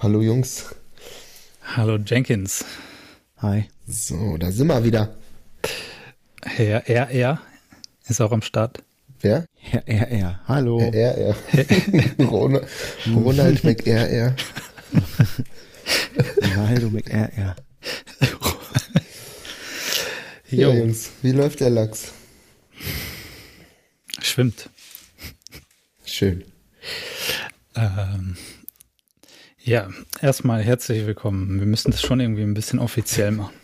Hallo Jungs. Hallo Jenkins. Hi. So, da sind wir wieder. Herr RR ist auch am Start. Wer? Herr RR. Hallo. Herr RR. Ronald, Ronald McRR. Ronaldo McRR. Ja, Jo, Jungs, wie läuft der Lachs? schwimmt. Schön. Ähm, ja, erstmal herzlich willkommen. Wir müssen das schon irgendwie ein bisschen offiziell machen.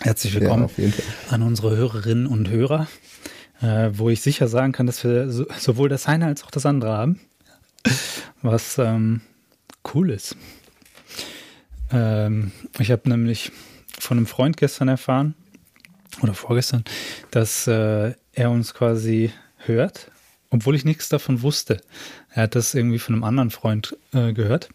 Herzlich Ja, willkommen Fall. an unsere Hörerinnen und Hörer, äh, wo ich sicher sagen kann, dass wir so, sowohl das eine als auch das andere haben, was ähm, cool ist. Ähm, ich habe nämlich von einem Freund gestern erfahren, oder vorgestern, dass äh, er uns quasi hört, obwohl ich nichts davon wusste. Er hat das irgendwie von einem anderen Freund äh, gehört.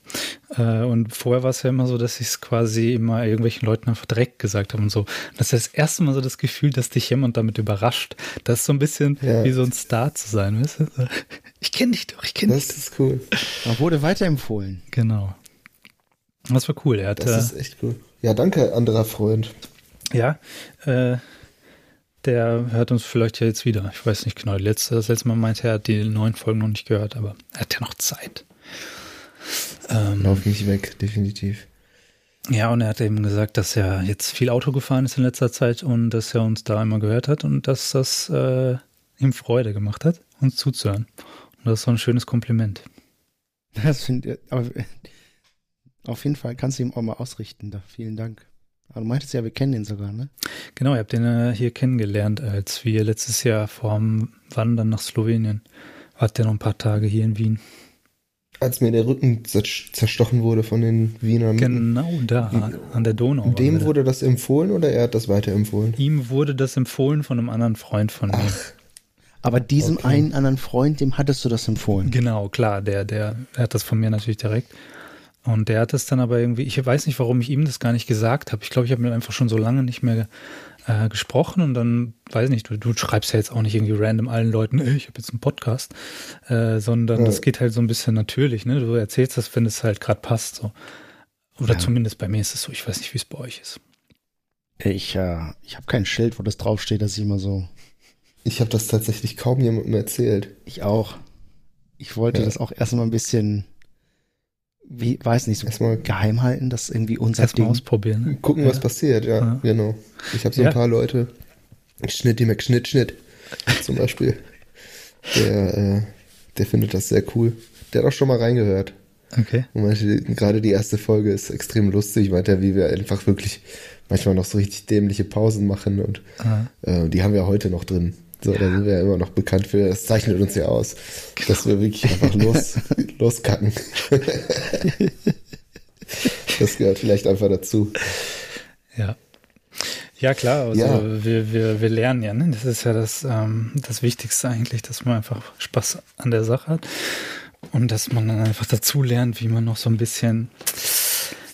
Äh, und vorher war es ja immer so, dass ich es quasi immer irgendwelchen Leuten einfach direkt gesagt habe und so. Das ist das erste Mal so das Gefühl, dass dich jemand damit überrascht. Das ist so ein bisschen Ja. wie so ein Star zu sein, weißt du? Ich kenne dich doch, ich kenne dich. Das ist cool. Er wurde weiterempfohlen. Genau. Das war cool. Er Das hatte, ist echt cool. Ja, danke, anderer Freund. ja, äh, der hört uns vielleicht ja jetzt wieder. Ich weiß nicht genau. Letzte, das letzte Mal meinte er, hat die neuen Folgen noch nicht gehört, aber er hat ja noch Zeit. Ähm, Lauf nicht weg, definitiv. Ja, und er hat eben gesagt, dass er jetzt viel Auto gefahren ist in letzter Zeit und dass er uns da immer gehört hat und dass das äh, ihm Freude gemacht hat, uns zuzuhören. Und das ist so ein schönes Kompliment. Das finde ich, auf jeden Fall kannst du ihm auch mal ausrichten. Da. Vielen Dank. Aber du meintest ja, wir kennen ihn sogar, ne? Genau, ihr habt den äh, hier kennengelernt, als wir letztes Jahr vorm Wandern nach Slowenien. Wart der noch ein paar Tage hier in Wien. Als mir der Rücken zerstochen wurde von den Wienern. Genau da, an der Donau. Dem wurde das empfohlen oder er hat das weiterempfohlen? Ihm wurde das empfohlen von einem anderen Freund von mir. Ach, Aber diesem Okay. einen anderen Freund, dem hattest du das empfohlen. Genau, klar, der, der, der hat das von mir natürlich direkt. Und der hat es dann aber irgendwie, ich weiß nicht, warum ich ihm das gar nicht gesagt habe. Ich glaube, ich habe mit ihm einfach schon so lange nicht mehr äh, gesprochen und dann, weiß nicht, du, du schreibst ja jetzt auch nicht irgendwie random allen Leuten, ey, ich habe jetzt einen Podcast, äh, sondern Ja. das geht halt so ein bisschen natürlich, ne? Du erzählst das, wenn es halt gerade passt. So. Oder Ja. zumindest bei mir ist es so, ich weiß nicht, wie es bei euch ist. Ich, äh, ich habe kein Schild, wo das draufsteht, dass ich immer so. ich habe das tatsächlich kaum jemandem erzählt. Ich auch. Ich wollte Ja. das auch erstmal ein bisschen, wie, weiß nicht, so Erstmal geheim halten, dass irgendwie unser Erstmal Ding. ausprobieren. Ne? gucken, was Ja. passiert, ja, Ja. genau. Ich habe so Ja. ein paar Leute, Schnitti McSchnitt, Schnitt zum Beispiel, der, äh, der findet das sehr cool. Der hat auch schon mal reingehört. Okay. Und meinte, gerade die erste Folge ist extrem lustig, meinte er, wie wir einfach wirklich manchmal noch so richtig dämliche Pausen machen und Ah, äh, die haben wir heute noch drin. So, da sind wir ja immer noch bekannt für, das zeichnet uns ja aus, dass wir wirklich einfach los, loskacken. das gehört vielleicht einfach dazu. Ja. Ja, klar, also Ja. Wir, wir, wir lernen ja, ne? Das ist ja das, ähm, das Wichtigste eigentlich, dass man einfach Spaß an der Sache hat und dass man dann einfach dazu lernt, wie man noch so ein bisschen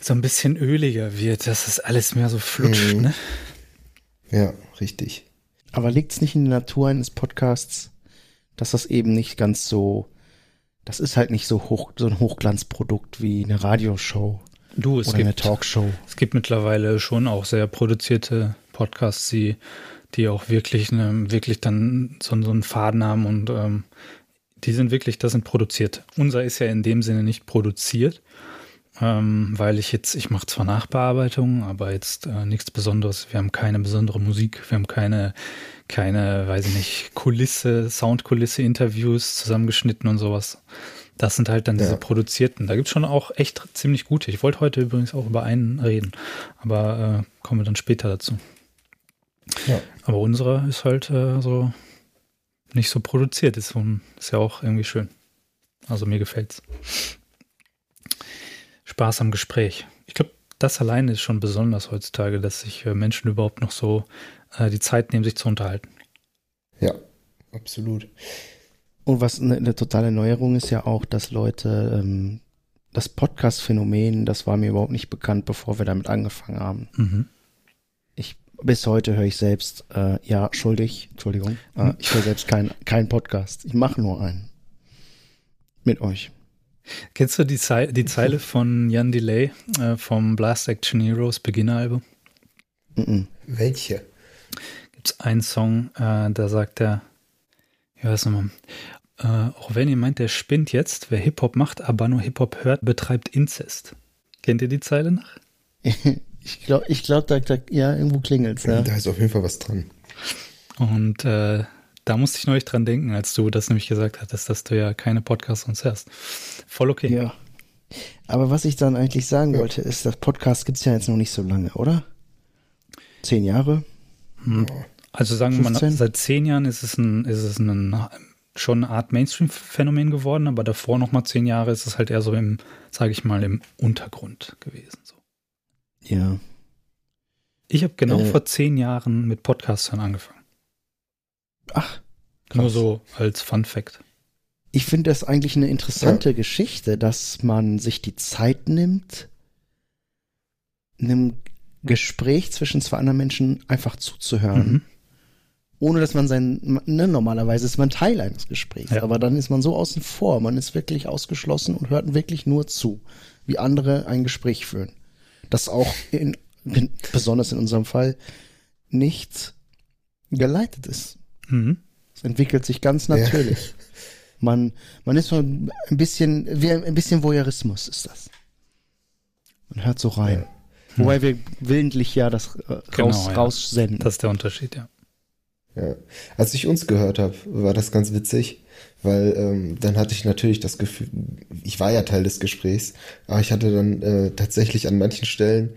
so ein bisschen öliger wird, dass es alles mehr so flutscht, Mhm. ne? Ja, richtig. Aber liegt es nicht in der Natur eines Podcasts, dass das eben nicht ganz so, das ist halt nicht so hoch, so ein Hochglanzprodukt wie eine Radioshow Du, es oder eine gibt, Talkshow. es gibt mittlerweile schon auch sehr produzierte Podcasts, die, die auch wirklich, ne, wirklich dann so, so einen Faden haben und ähm, die sind wirklich, das sind produziert. Unser ist ja in dem Sinne nicht produziert, ähm, weil ich jetzt, ich mache zwar Nachbearbeitung, aber jetzt äh, nichts Besonderes. Wir haben keine besondere Musik, wir haben keine, keine, weiß ich nicht, Kulisse, Soundkulisse, Interviews zusammengeschnitten und sowas. Das sind halt dann diese Ja. produzierten. Da gibt's schon auch echt ziemlich gute. Ich wollte heute übrigens auch über einen reden, aber äh, kommen wir dann später dazu. Ja. Aber unsere ist halt äh, so nicht so produziert. Ist, ist ja auch irgendwie schön. Also mir gefällt's. Spaß am Gespräch. Ich glaube, das alleine ist schon besonders heutzutage, dass sich äh, Menschen überhaupt noch so äh, die Zeit nehmen, sich zu unterhalten. Ja, absolut. Und was eine, eine totale Neuerung ist ja auch, dass Leute ähm, das Podcast-Phänomen, das war mir überhaupt nicht bekannt, bevor wir damit angefangen haben. Mhm. Ich bis heute höre ich selbst, äh, ja, schuldig, Entschuldigung, äh, ich höre selbst keinen kein Podcast. Ich mache nur einen. Mit euch. Kennst du die, Ze die Zeile von Jan Delay äh, vom Blast Action Heroes Beginner-Album? Mm -mm. Welche? Gibt es einen Song, äh, da sagt er, ja, was nochmal, äh, auch wenn ihr meint, der spinnt jetzt, wer Hip-Hop macht, aber nur Hip-Hop hört, betreibt Inzest. Kennt ihr die Zeile noch? ich glaube, ich glaub, da, da, ja, irgendwo klingelt ja. Da ist auf jeden Fall was dran. Und äh, da musste ich neulich dran denken, als du das nämlich gesagt hattest, dass du ja keine Podcasts sonst hörst. Voll okay. Ja. Aber was ich dann eigentlich sagen ja. wollte, ist, das Podcast gibt es ja jetzt noch nicht so lange, oder? Zehn Jahre? Hm. Also sagen wir mal, seit zehn Jahren ist es ein, ist es ein schon eine Art Mainstream-Phänomen geworden, aber davor noch mal zehn Jahre ist es halt eher so im, sage ich mal, im Untergrund gewesen. So. Ja. Ich habe genau äh, vor zehn Jahren mit Podcastern angefangen. Ach, krass. Nur so als Fun Fact. Ich finde das eigentlich eine interessante ja. Geschichte, dass man sich die Zeit nimmt, einem Gespräch zwischen zwei anderen Menschen einfach zuzuhören. Mhm ohne dass man sein, ne, normalerweise ist man Teil eines Gesprächs, ja. aber dann ist man so außen vor, man ist wirklich ausgeschlossen und hört wirklich nur zu, wie andere ein Gespräch führen. Das auch in, besonders in unserem Fall nicht geleitet ist. Mhm. Es entwickelt sich ganz natürlich. Ja. Man, man ist so ein bisschen, wie ein bisschen Voyeurismus ist das. Man hört so rein. Ja. Wobei wir willentlich ja das äh, genau, raus, ja. raussenden. Das ist der Unterschied, ja. Ja. Als ich uns gehört habe, war das ganz witzig, weil ähm, dann hatte ich natürlich das Gefühl, ich war ja Teil des Gesprächs, aber ich hatte dann äh, tatsächlich an manchen Stellen,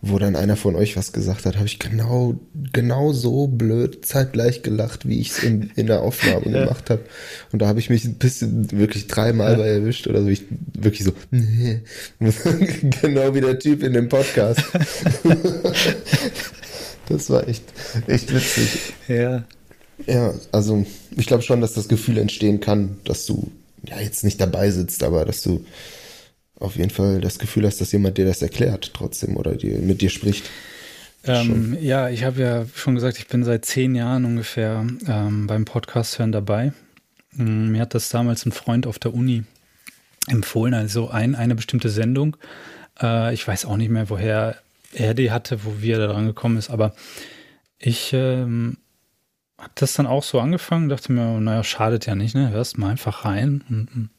wo dann einer von euch was gesagt hat, habe ich genau genau so blöd zeitgleich gelacht, wie ich es in, in der Aufnahme ja. gemacht habe. Und da habe ich mich ein bisschen wirklich dreimal ja. bei erwischt oder so. Ich wirklich so, nee. genau wie der Typ in dem Podcast. Das war echt, echt witzig. Ja. Ja, also ich glaube schon, dass das Gefühl entstehen kann, dass du ja jetzt nicht dabei sitzt, aber dass du auf jeden Fall das Gefühl hast, dass jemand dir das erklärt trotzdem oder dir, mit dir spricht. Ähm, ja, ich habe ja schon gesagt, ich bin seit zehn Jahren ungefähr ähm, beim Podcast hören dabei. Mm, mir hat das damals ein Freund auf der Uni empfohlen, also ein, eine bestimmte Sendung. Äh, ich weiß auch nicht mehr, woher er die hatte, wo wir da dran gekommen ist. Aber ich ähm, habe das dann auch so angefangen, dachte mir, naja, schadet ja nicht, ne? Hörst mal einfach rein. Und,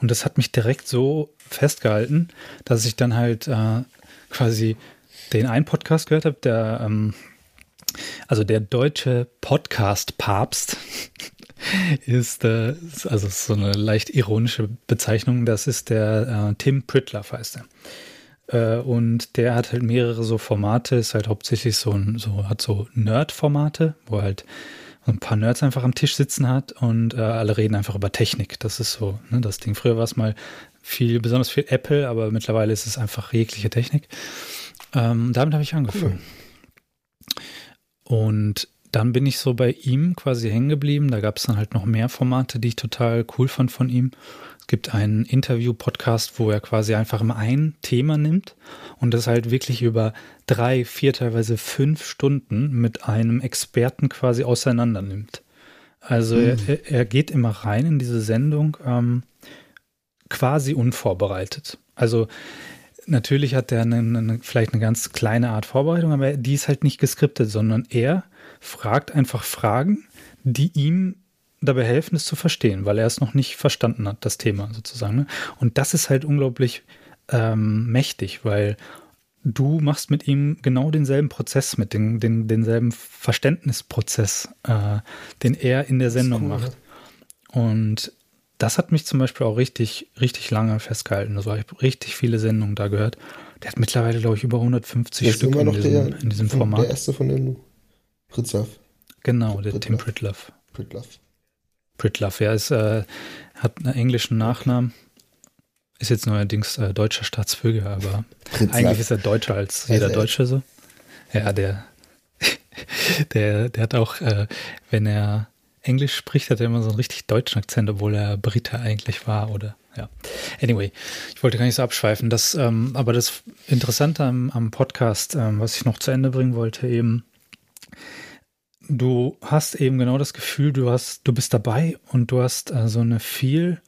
und das hat mich direkt so festgehalten, dass ich dann halt äh, quasi den einen Podcast gehört habe, der, ähm, also der deutsche Podcast-Papst ist, äh, also ist so eine leicht ironische Bezeichnung, das ist der äh, Tim Pritloff heißt er. Äh, und der hat halt mehrere so Formate, ist halt hauptsächlich so ein, so, hat so Nerd-Formate, wo halt ein paar Nerds einfach am Tisch sitzen hat und äh, alle reden einfach über Technik. Das ist so, ne, das Ding. Früher war es mal viel, besonders viel Apple, aber mittlerweile ist es einfach jegliche Technik. Ähm, damit habe ich angefangen. Cool. Und dann bin ich so bei ihm quasi hängen geblieben. Da gab es dann halt noch mehr Formate, die ich total cool fand von ihm. Es gibt einen Interview-Podcast, wo er quasi einfach immer ein Thema nimmt und das halt wirklich über drei, vier, teilweise fünf Stunden mit einem Experten quasi auseinander nimmt. Also mhm. er, er, geht immer rein in diese Sendung ähm, quasi unvorbereitet. Also natürlich hat er eine, eine, vielleicht eine ganz kleine Art Vorbereitung, aber die ist halt nicht geskriptet, sondern er fragt einfach Fragen, die ihm dabei helfen, es zu verstehen, weil er es noch nicht verstanden hat, das Thema sozusagen. Ne? Und das ist halt unglaublich ähm, mächtig, weil du machst mit ihm genau denselben Prozess, mit den, den, denselben Verständnisprozess, äh, den er in der Sendung cool, macht. Ja. Und das hat mich zum Beispiel auch richtig, richtig lange festgehalten. Also ich habe richtig viele Sendungen da gehört. Der hat mittlerweile, glaube ich, über 150 das Stück in diesem, der, in diesem Format. Der erste von den Pritzlaff. Genau, der Pritlaff. Tim Pritloff. Pritloff. Pritloff, ja, ist, äh, hat einen englischen Nachnamen. Ist jetzt neuerdings äh, deutscher Staatsbürger, aber eigentlich ist er deutscher als jeder also, Deutsche so. Ja, der, der, der hat auch, äh, wenn er Englisch spricht, hat er immer so einen richtig deutschen Akzent, obwohl er Brite eigentlich war oder ja. Anyway, ich wollte gar nicht so abschweifen. Das, ähm, aber das Interessante am, am Podcast, ähm, was ich noch zu Ende bringen wollte, eben, du hast eben genau das Gefühl, du hast, du bist dabei und du hast äh, so eine viel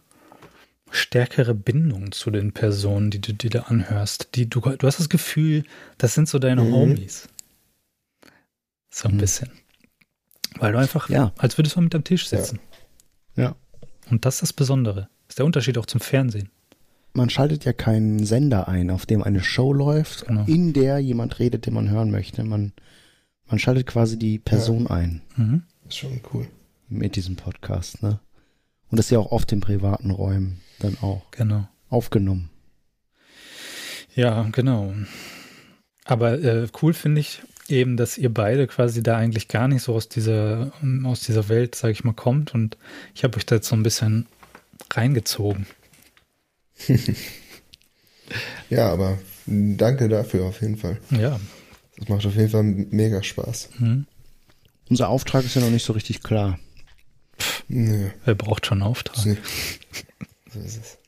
stärkere Bindung zu den Personen, die du dir da anhörst. Die, du, du hast das Gefühl, das sind so deine mhm. Homies. So ein mhm. bisschen. Weil du einfach, ja. als würdest du mit am Tisch sitzen. Ja. ja. Und das ist das Besondere. Das ist der Unterschied auch zum Fernsehen. Man schaltet ja keinen Sender ein, auf dem eine Show läuft, genau. in der jemand redet, den man hören möchte. Man, man schaltet quasi die Person ja. ein. Mhm. Das ist schon cool. Mit diesem Podcast, ne? Und das ist ja auch oft in privaten Räumen dann auch. Genau. Aufgenommen. Ja, genau. Aber äh, cool finde ich eben, dass ihr beide quasi da eigentlich gar nicht so aus dieser, aus dieser Welt, sage ich mal, kommt. Und ich habe euch da jetzt so ein bisschen reingezogen. ja, aber danke dafür auf jeden Fall. Ja. Das macht auf jeden Fall mega Spaß. Mhm. Unser Auftrag ist ja noch nicht so richtig klar. Nö. Wer braucht schon einen Auftrag? So ist es.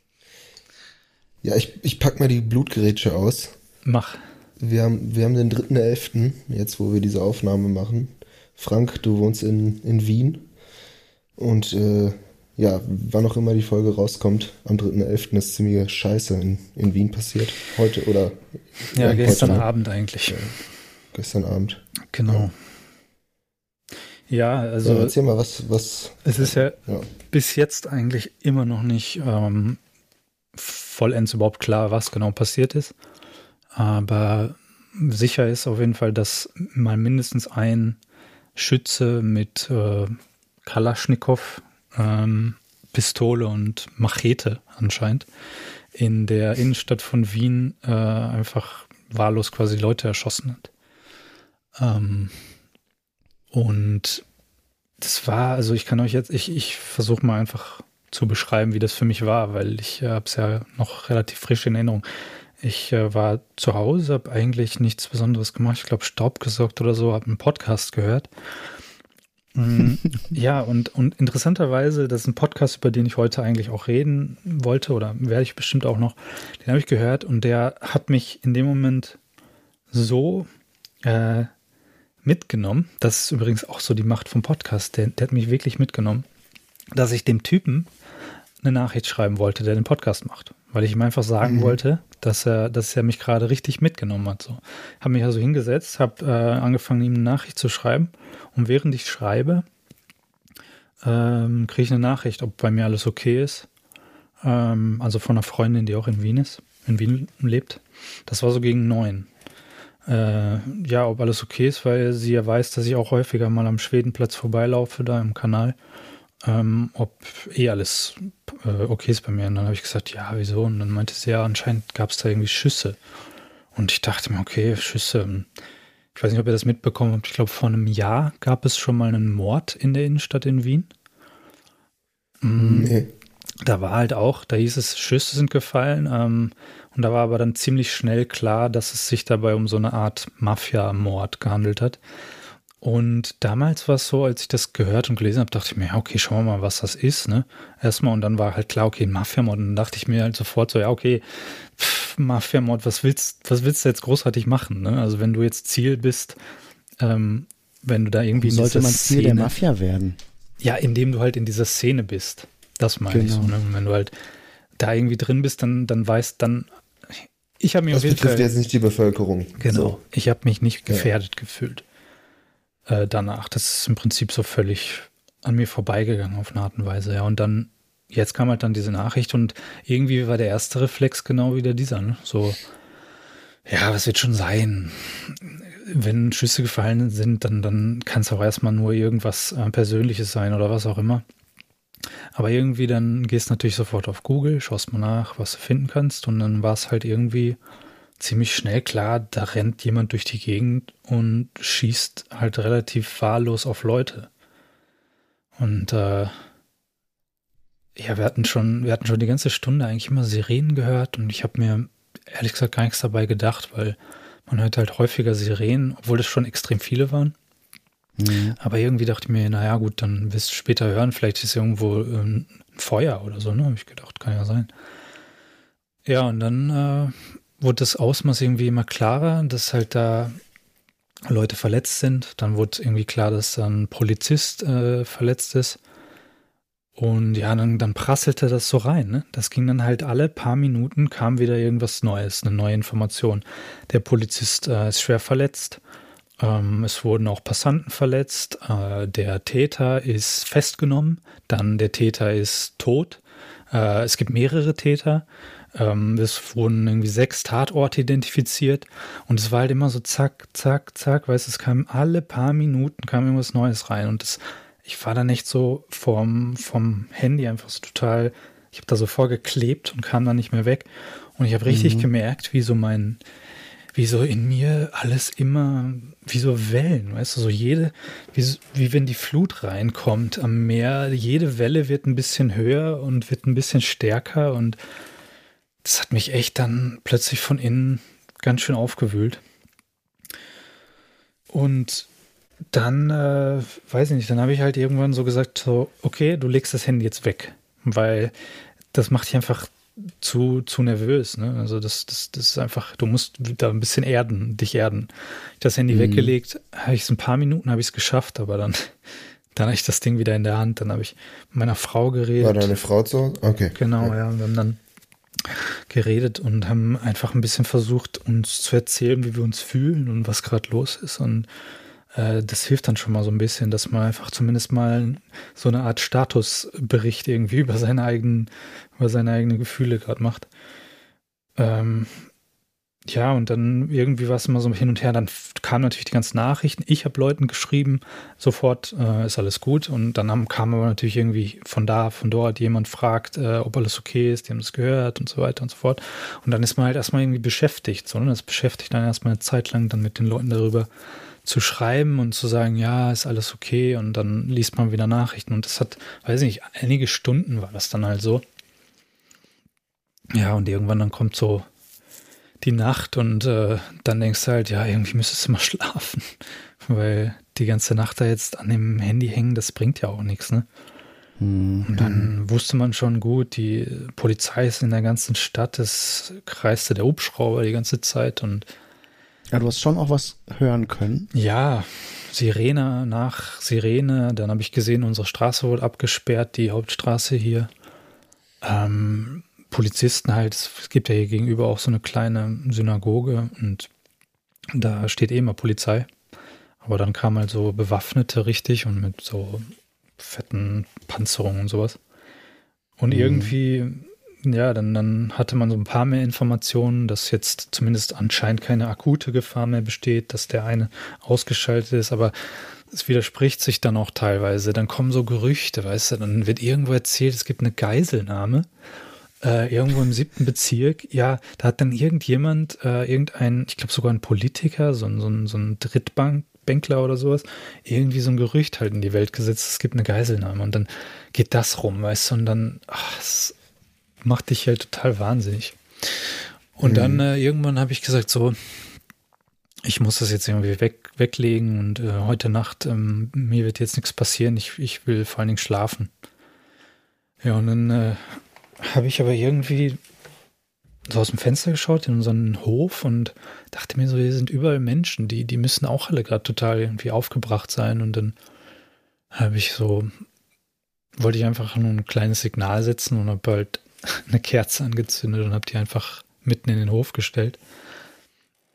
Ja, ich, ich pack mal die Blutgerätsche aus. Mach. Wir haben, wir haben den 3.11., jetzt wo wir diese Aufnahme machen. Frank, du wohnst in, in Wien. Und äh, ja, wann auch immer die Folge rauskommt, am 3.11. ist ziemliche Scheiße in, in Wien passiert. Heute oder. Ja, gestern heute, Abend eigentlich. Ja, gestern Abend. Genau. Ja, also. Ja, erzähl mal, was. was es ist ja, ja. bis jetzt eigentlich immer noch nicht ähm, vollends überhaupt klar, was genau passiert ist. Aber sicher ist auf jeden Fall, dass mal mindestens ein Schütze mit äh, Kalaschnikow ähm, Pistole und Machete anscheinend in der Innenstadt von Wien äh, einfach wahllos quasi Leute erschossen hat. Ähm, und das war, also ich kann euch jetzt, ich, ich versuche mal einfach zu beschreiben, wie das für mich war, weil ich äh, habe es ja noch relativ frisch in Erinnerung. Ich äh, war zu Hause, habe eigentlich nichts Besonderes gemacht. Ich glaube, Staub gesorgt oder so, habe einen Podcast gehört Mm, ja, und, und interessanterweise, das ist ein Podcast, über den ich heute eigentlich auch reden wollte oder werde ich bestimmt auch noch. Den habe ich gehört und der hat mich in dem Moment so äh, mitgenommen. Das ist übrigens auch so die Macht vom Podcast. Der, der hat mich wirklich mitgenommen, dass ich dem Typen eine Nachricht schreiben wollte, der den Podcast macht. Weil ich ihm einfach sagen mhm. wollte, dass er, dass er mich gerade richtig mitgenommen hat. So. Habe mich also hingesetzt, habe äh, angefangen, ihm eine Nachricht zu schreiben. Und während ich schreibe, ähm, kriege ich eine Nachricht, ob bei mir alles okay ist. Ähm, also von einer Freundin, die auch in Wien ist, in Wien lebt. Das war so gegen neun. Äh, ja, ob alles okay ist, weil sie ja weiß, dass ich auch häufiger mal am Schwedenplatz vorbeilaufe, da im Kanal ähm, ob eh alles äh, okay ist bei mir. Und dann habe ich gesagt, ja, wieso? Und dann meinte sie, ja, anscheinend gab es da irgendwie Schüsse. Und ich dachte mir, okay, Schüsse. Hm. Ich weiß nicht, ob ihr das mitbekommen habt. Ich glaube, vor einem Jahr gab es schon mal einen Mord in der Innenstadt in Wien. Mhm. Nee. Da war halt auch, da hieß es, Schüsse sind gefallen. Ähm, und da war aber dann ziemlich schnell klar, dass es sich dabei um so eine Art Mafia-Mord gehandelt hat. Und damals war es so, als ich das gehört und gelesen habe, dachte ich mir, ja, okay, schauen wir mal, was das ist, ne? Erstmal und dann war halt klar, okay, Mafia-Mord. Und dann dachte ich mir halt sofort so, ja, okay, Mafia-Mord, was willst, was willst du jetzt großartig machen, ne? Also wenn du jetzt Ziel bist, ähm, wenn du da irgendwie Sollte man Ziel Szene, der Mafia werden? Ja, indem du halt in dieser Szene bist. Das meine genau. ich so, ne? Und wenn du halt da irgendwie drin bist, dann, dann weißt, dann ich habe mich das auf jeden Fall. jetzt nicht die Bevölkerung. Genau. So. Ich habe mich nicht gefährdet ja. gefühlt äh, danach. Das ist im Prinzip so völlig an mir vorbeigegangen auf eine Art und Weise. Ja, und dann, jetzt kam halt dann diese Nachricht und irgendwie war der erste Reflex genau wieder dieser. Ne? So, ja, was wird schon sein? Wenn Schüsse gefallen sind, dann, dann kann es auch erstmal nur irgendwas äh, Persönliches sein oder was auch immer. Aber irgendwie dann gehst du natürlich sofort auf Google, schaust mal nach, was du finden kannst und dann war es halt irgendwie ziemlich schnell klar, da rennt jemand durch die Gegend und schießt halt relativ wahllos auf Leute. Und äh, ja, wir hatten schon, wir hatten schon die ganze Stunde eigentlich immer Sirenen gehört und ich habe mir ehrlich gesagt gar nichts dabei gedacht, weil man hört halt häufiger Sirenen, obwohl es schon extrem viele waren. Mhm. Aber irgendwie dachte ich mir, naja gut, dann wirst du später hören, vielleicht ist irgendwo ähm, ein Feuer oder so, ne? Habe ich gedacht, kann ja sein. Ja, und dann äh, wurde das Ausmaß irgendwie immer klarer, dass halt da Leute verletzt sind. Dann wurde irgendwie klar, dass dann ein Polizist äh, verletzt ist. Und ja, dann, dann prasselte das so rein. Ne? Das ging dann halt alle paar Minuten, kam wieder irgendwas Neues, eine neue Information. Der Polizist äh, ist schwer verletzt. Ähm, es wurden auch Passanten verletzt. Äh, der Täter ist festgenommen. Dann der Täter ist tot. Äh, es gibt mehrere Täter. Ähm, es wurden irgendwie sechs Tatorte identifiziert. Und es war halt immer so zack, zack, zack. Weißt du, es kam alle paar Minuten kam irgendwas Neues rein. Und das ich war dann echt so vom, vom Handy einfach so total, ich habe da so vorgeklebt und kam dann nicht mehr weg. Und ich habe richtig mhm. gemerkt, wie so mein, wie so in mir alles immer, wie so Wellen, weißt du, so jede, wie, wie wenn die Flut reinkommt am Meer, jede Welle wird ein bisschen höher und wird ein bisschen stärker und das hat mich echt dann plötzlich von innen ganz schön aufgewühlt. Und dann, äh, weiß ich nicht, dann habe ich halt irgendwann so gesagt, so, okay, du legst das Handy jetzt weg, weil das macht dich einfach zu, zu nervös. Ne? Also das, das, das ist einfach, du musst da ein bisschen erden, dich erden. Ich das Handy mhm. weggelegt, habe ich es ein paar Minuten, habe ich es geschafft, aber dann, dann habe ich das Ding wieder in der Hand. Dann habe ich mit meiner Frau geredet. War deine Frau zu Hause? Okay. Genau, ja. ja. Wir haben dann geredet und haben einfach ein bisschen versucht, uns zu erzählen, wie wir uns fühlen und was gerade los ist. Und das hilft dann schon mal so ein bisschen, dass man einfach zumindest mal so eine Art Statusbericht irgendwie über seine eigenen, über seine eigenen Gefühle gerade macht. Ähm, ja, und dann irgendwie war es immer so hin und her. Dann kamen natürlich die ganzen Nachrichten. Ich habe Leuten geschrieben, sofort äh, ist alles gut. Und dann haben, kam aber natürlich irgendwie von da, von dort jemand fragt, äh, ob alles okay ist, die haben das gehört und so weiter und so fort. Und dann ist man halt erstmal irgendwie beschäftigt. So, ne? Das beschäftigt dann erstmal eine Zeit lang dann mit den Leuten darüber zu schreiben und zu sagen, ja, ist alles okay und dann liest man wieder Nachrichten und das hat, weiß ich nicht, einige Stunden war das dann halt so. Ja, und irgendwann dann kommt so die Nacht und äh, dann denkst du halt, ja, irgendwie müsstest du mal schlafen, weil die ganze Nacht da jetzt an dem Handy hängen, das bringt ja auch nichts, ne? Mhm. Und dann wusste man schon gut, die Polizei ist in der ganzen Stadt, es kreiste der Hubschrauber die ganze Zeit und ja, du hast schon auch was hören können. Ja, Sirene nach Sirene. Dann habe ich gesehen, unsere Straße wurde abgesperrt, die Hauptstraße hier. Ähm, Polizisten halt, es gibt ja hier gegenüber auch so eine kleine Synagoge und da steht eh immer Polizei. Aber dann kamen halt so Bewaffnete richtig und mit so fetten Panzerungen und sowas. Und mhm. irgendwie ja, dann, dann hatte man so ein paar mehr Informationen, dass jetzt zumindest anscheinend keine akute Gefahr mehr besteht, dass der eine ausgeschaltet ist, aber es widerspricht sich dann auch teilweise. Dann kommen so Gerüchte, weißt du, dann wird irgendwo erzählt, es gibt eine Geiselnahme. Äh, irgendwo im siebten Bezirk, ja, da hat dann irgendjemand, äh, irgendein, ich glaube sogar ein Politiker, so, ein so, ein so ein Drittbankbänkler oder sowas, irgendwie so ein Gerücht halt in die Welt gesetzt, es gibt eine Geiselnahme und dann geht das rum, weißt du, und dann, ach, es macht dich halt total wahnsinnig. Und mhm. dann äh, irgendwann habe ich gesagt, so, ich muss das jetzt irgendwie weg, weglegen und äh, heute Nacht, ähm, mir wird jetzt nichts passieren, ich, ich will vor allen Dingen schlafen. Ja, und dann äh, habe ich aber irgendwie so aus dem Fenster geschaut in unseren Hof und dachte mir so, hier sind überall Menschen, die, die müssen auch alle gerade total irgendwie aufgebracht sein. Und dann habe ich so, wollte ich einfach nur ein kleines Signal setzen und habe halt eine Kerze angezündet und habe die einfach mitten in den Hof gestellt.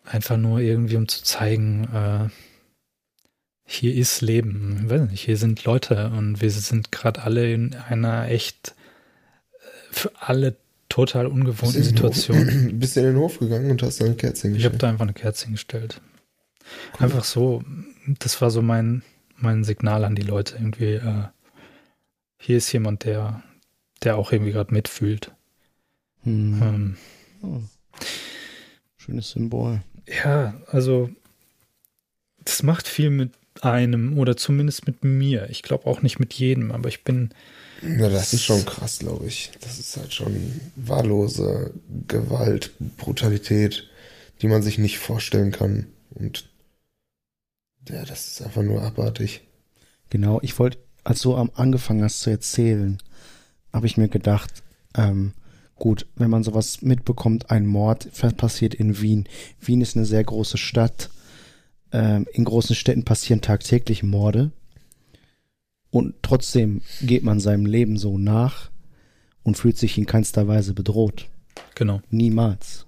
Einfach nur irgendwie, um zu zeigen, äh, hier ist Leben. Ich weiß nicht, hier sind Leute und wir sind gerade alle in einer echt äh, für alle total ungewohnten Situation. Bist du in den Hof gegangen und hast da eine Kerze hingestellt? Ich habe da einfach eine Kerze hingestellt. Cool. Einfach so, das war so mein, mein Signal an die Leute irgendwie. Äh, hier ist jemand, der, der auch irgendwie gerade mitfühlt. Hm. Ähm, oh. Schönes Symbol. Ja, also das macht viel mit einem oder zumindest mit mir. Ich glaube auch nicht mit jedem, aber ich bin. Ja, das ist schon krass, glaube ich. Das ist halt schon wahllose Gewalt, Brutalität, die man sich nicht vorstellen kann. Und ja, das ist einfach nur abartig. Genau, ich wollte, als du am angefangen hast zu erzählen, habe ich mir gedacht, ähm, gut, wenn man sowas mitbekommt, ein Mord passiert in Wien. Wien ist eine sehr große Stadt. Ähm, in großen Städten passieren tagtäglich Morde. Und trotzdem geht man seinem Leben so nach und fühlt sich in keinster Weise bedroht. Genau. Niemals.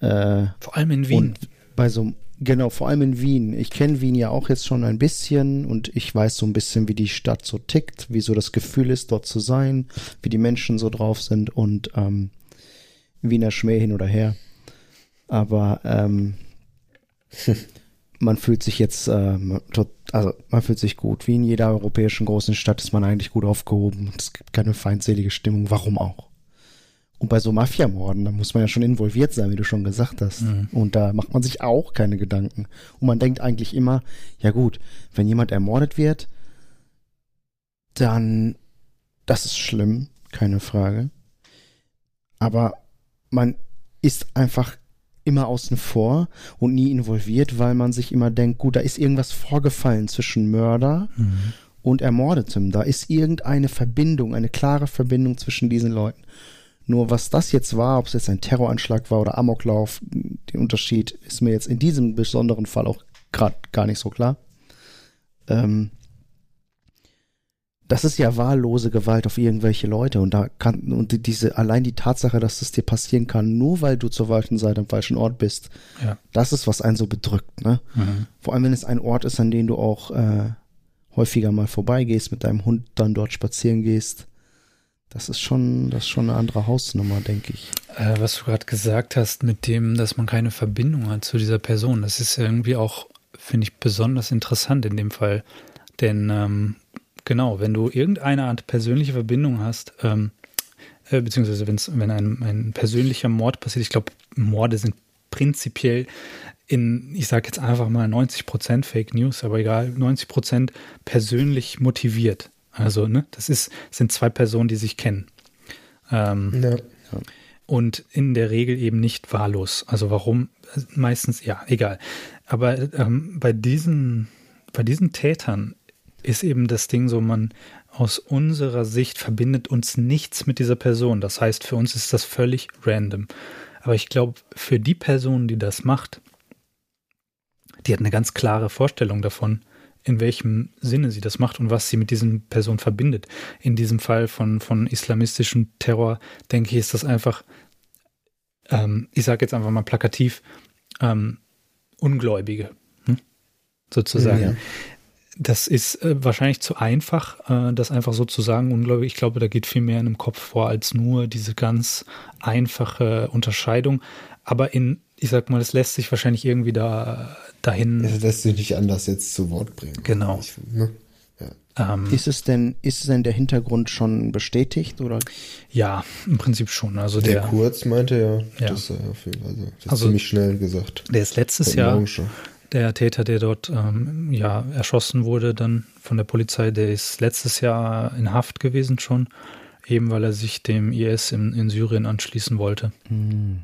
Äh, Vor allem in Wien. Und bei so genau, vor allem in Wien. Ich kenne Wien ja auch jetzt schon ein bisschen und ich weiß so ein bisschen, wie die Stadt so tickt, wie so das Gefühl ist, dort zu sein, wie die Menschen so drauf sind und ähm, Wiener Schmäh hin oder her. Aber ähm, man fühlt sich jetzt, äh, also man fühlt sich gut. Wie in jeder europäischen großen Stadt ist man eigentlich gut aufgehoben. Es gibt keine feindselige Stimmung. Warum auch? Und bei so Mafiamorden, da muss man ja schon involviert sein, wie du schon gesagt hast. Mhm. Und da macht man sich auch keine Gedanken. Und man denkt eigentlich immer, ja gut, wenn jemand ermordet wird, dann, das ist schlimm, keine Frage. Aber man ist einfach immer außen vor und nie involviert, weil man sich immer denkt, gut, da ist irgendwas vorgefallen zwischen Mörder mhm. und Ermordetem. Da ist irgendeine Verbindung, eine klare Verbindung zwischen diesen Leuten. Nur was das jetzt war, ob es jetzt ein Terroranschlag war oder Amoklauf, der Unterschied ist mir jetzt in diesem besonderen Fall auch gerade gar nicht so klar. Ähm, das ist ja wahllose Gewalt auf irgendwelche Leute und da kann und diese allein die Tatsache, dass das dir passieren kann, nur weil du zur falschen Seite am falschen Ort bist, ja. das ist was einen so bedrückt, ne? Mhm. Vor allem wenn es ein Ort ist, an dem du auch äh, häufiger mal vorbeigehst, mit deinem Hund dann dort spazieren gehst. Das ist schon, das ist schon eine andere Hausnummer, denke ich. Äh, was du gerade gesagt hast mit dem, dass man keine Verbindung hat zu dieser Person, das ist irgendwie auch, finde ich, besonders interessant in dem Fall. Denn ähm, genau, wenn du irgendeine Art persönliche Verbindung hast, ähm, äh, beziehungsweise wenn ein, ein persönlicher Mord passiert, ich glaube, Morde sind prinzipiell in, ich sage jetzt einfach mal 90 Prozent Fake News, aber egal, 90 Prozent persönlich motiviert. Also, ne, das ist, sind zwei Personen, die sich kennen. Ähm, ja. Und in der Regel eben nicht wahllos. Also warum? Meistens, ja, egal. Aber ähm, bei diesen, bei diesen Tätern ist eben das Ding so, man aus unserer Sicht verbindet uns nichts mit dieser Person. Das heißt, für uns ist das völlig random. Aber ich glaube, für die Person, die das macht, die hat eine ganz klare Vorstellung davon, in welchem Sinne sie das macht und was sie mit diesen Personen verbindet. In diesem Fall von, von islamistischem Terror, denke ich, ist das einfach, ähm, ich sage jetzt einfach mal plakativ, ähm, Ungläubige, hm? sozusagen. Ja. Das ist äh, wahrscheinlich zu einfach, äh, das einfach so zu sagen, ungläubig. Ich glaube, da geht viel mehr in einem Kopf vor als nur diese ganz einfache Unterscheidung. Aber in ich sag mal, es lässt sich wahrscheinlich irgendwie da dahin. Es lässt sich nicht anders jetzt zu Wort bringen. Genau. Ich, ne? ja. ähm, ist es denn, ist es denn der Hintergrund schon bestätigt oder? Ja, im Prinzip schon. Also der, der Kurz meinte ja, ja. das, äh, also, das also, ziemlich schnell gesagt. Der ist letztes Jahr. Der Täter, der dort ähm, ja erschossen wurde, dann von der Polizei, der ist letztes Jahr in Haft gewesen schon, eben weil er sich dem IS in, in Syrien anschließen wollte. Mhm.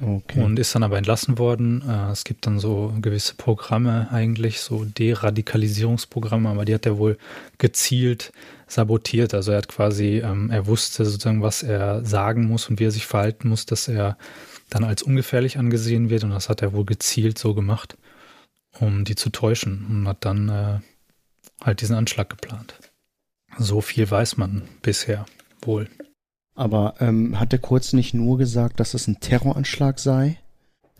Okay. Und ist dann aber entlassen worden. Äh, es gibt dann so gewisse Programme eigentlich, so Deradikalisierungsprogramme, aber die hat er wohl gezielt sabotiert. Also er hat quasi, ähm, er wusste sozusagen, was er sagen muss und wie er sich verhalten muss, dass er dann als ungefährlich angesehen wird. Und das hat er wohl gezielt so gemacht, um die zu täuschen und hat dann äh, halt diesen Anschlag geplant. So viel weiß man bisher wohl. Aber ähm, hat der Kurz nicht nur gesagt, dass es ein Terroranschlag sei?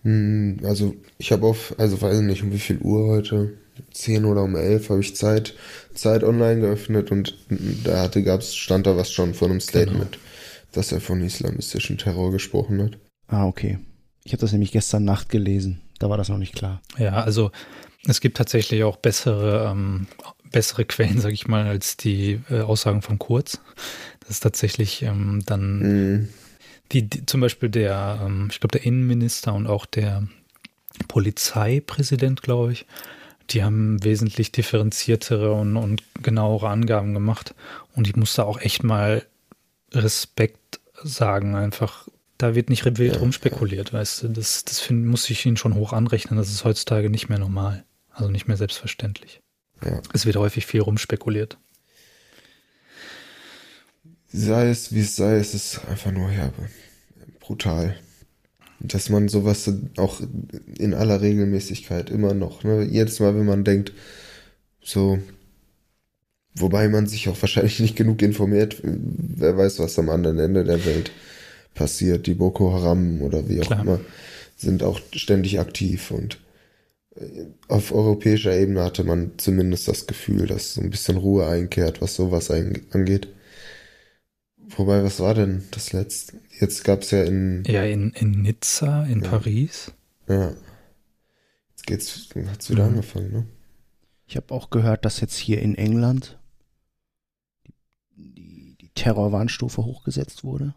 Hm, also ich habe auf, also weiß ich nicht, um wie viel Uhr heute, 10 oder um 11 habe ich Zeit, Zeit online geöffnet und da hatte, gab's, stand da was schon von einem Statement, genau. dass er von islamistischem Terror gesprochen hat. Ah, okay. Ich habe das nämlich gestern Nacht gelesen. Da war das noch nicht klar. Ja, also es gibt tatsächlich auch bessere, ähm, bessere Quellen, sage ich mal, als die äh, Aussagen von Kurz. Das ist tatsächlich ähm, dann mhm. die, die, zum Beispiel der, ähm, ich glaube, der Innenminister und auch der Polizeipräsident, glaube ich, die haben wesentlich differenziertere und, und genauere Angaben gemacht. Und ich muss da auch echt mal Respekt sagen, einfach. Da wird nicht wild ja, rumspekuliert, ja. weißt du. Das, das find, muss ich ihnen schon hoch anrechnen. Das ist heutzutage nicht mehr normal. Also nicht mehr selbstverständlich. Ja. Es wird häufig viel rumspekuliert sei es wie es sei, es ist einfach nur herbe. Brutal. Dass man sowas auch in aller Regelmäßigkeit immer noch, ne, jedes Mal, wenn man denkt, so, Wobei man sich auch wahrscheinlich nicht genug informiert. Wer weiß, was am anderen Ende der Welt passiert. Die Boko Haram oder wie auch Klar. immer sind auch ständig aktiv und äh, auf europäischer Ebene hatte man zumindest das Gefühl, dass so ein bisschen Ruhe einkehrt, was sowas angeht. Wobei, was war denn das letzte? Jetzt gab es ja in. Ja, in, in Nizza, in ja. Paris. Ja. Jetzt geht's, hat's wieder mhm. angefangen, ne? Ich habe auch gehört, dass jetzt hier in England die, die, die Terrorwarnstufe hochgesetzt wurde.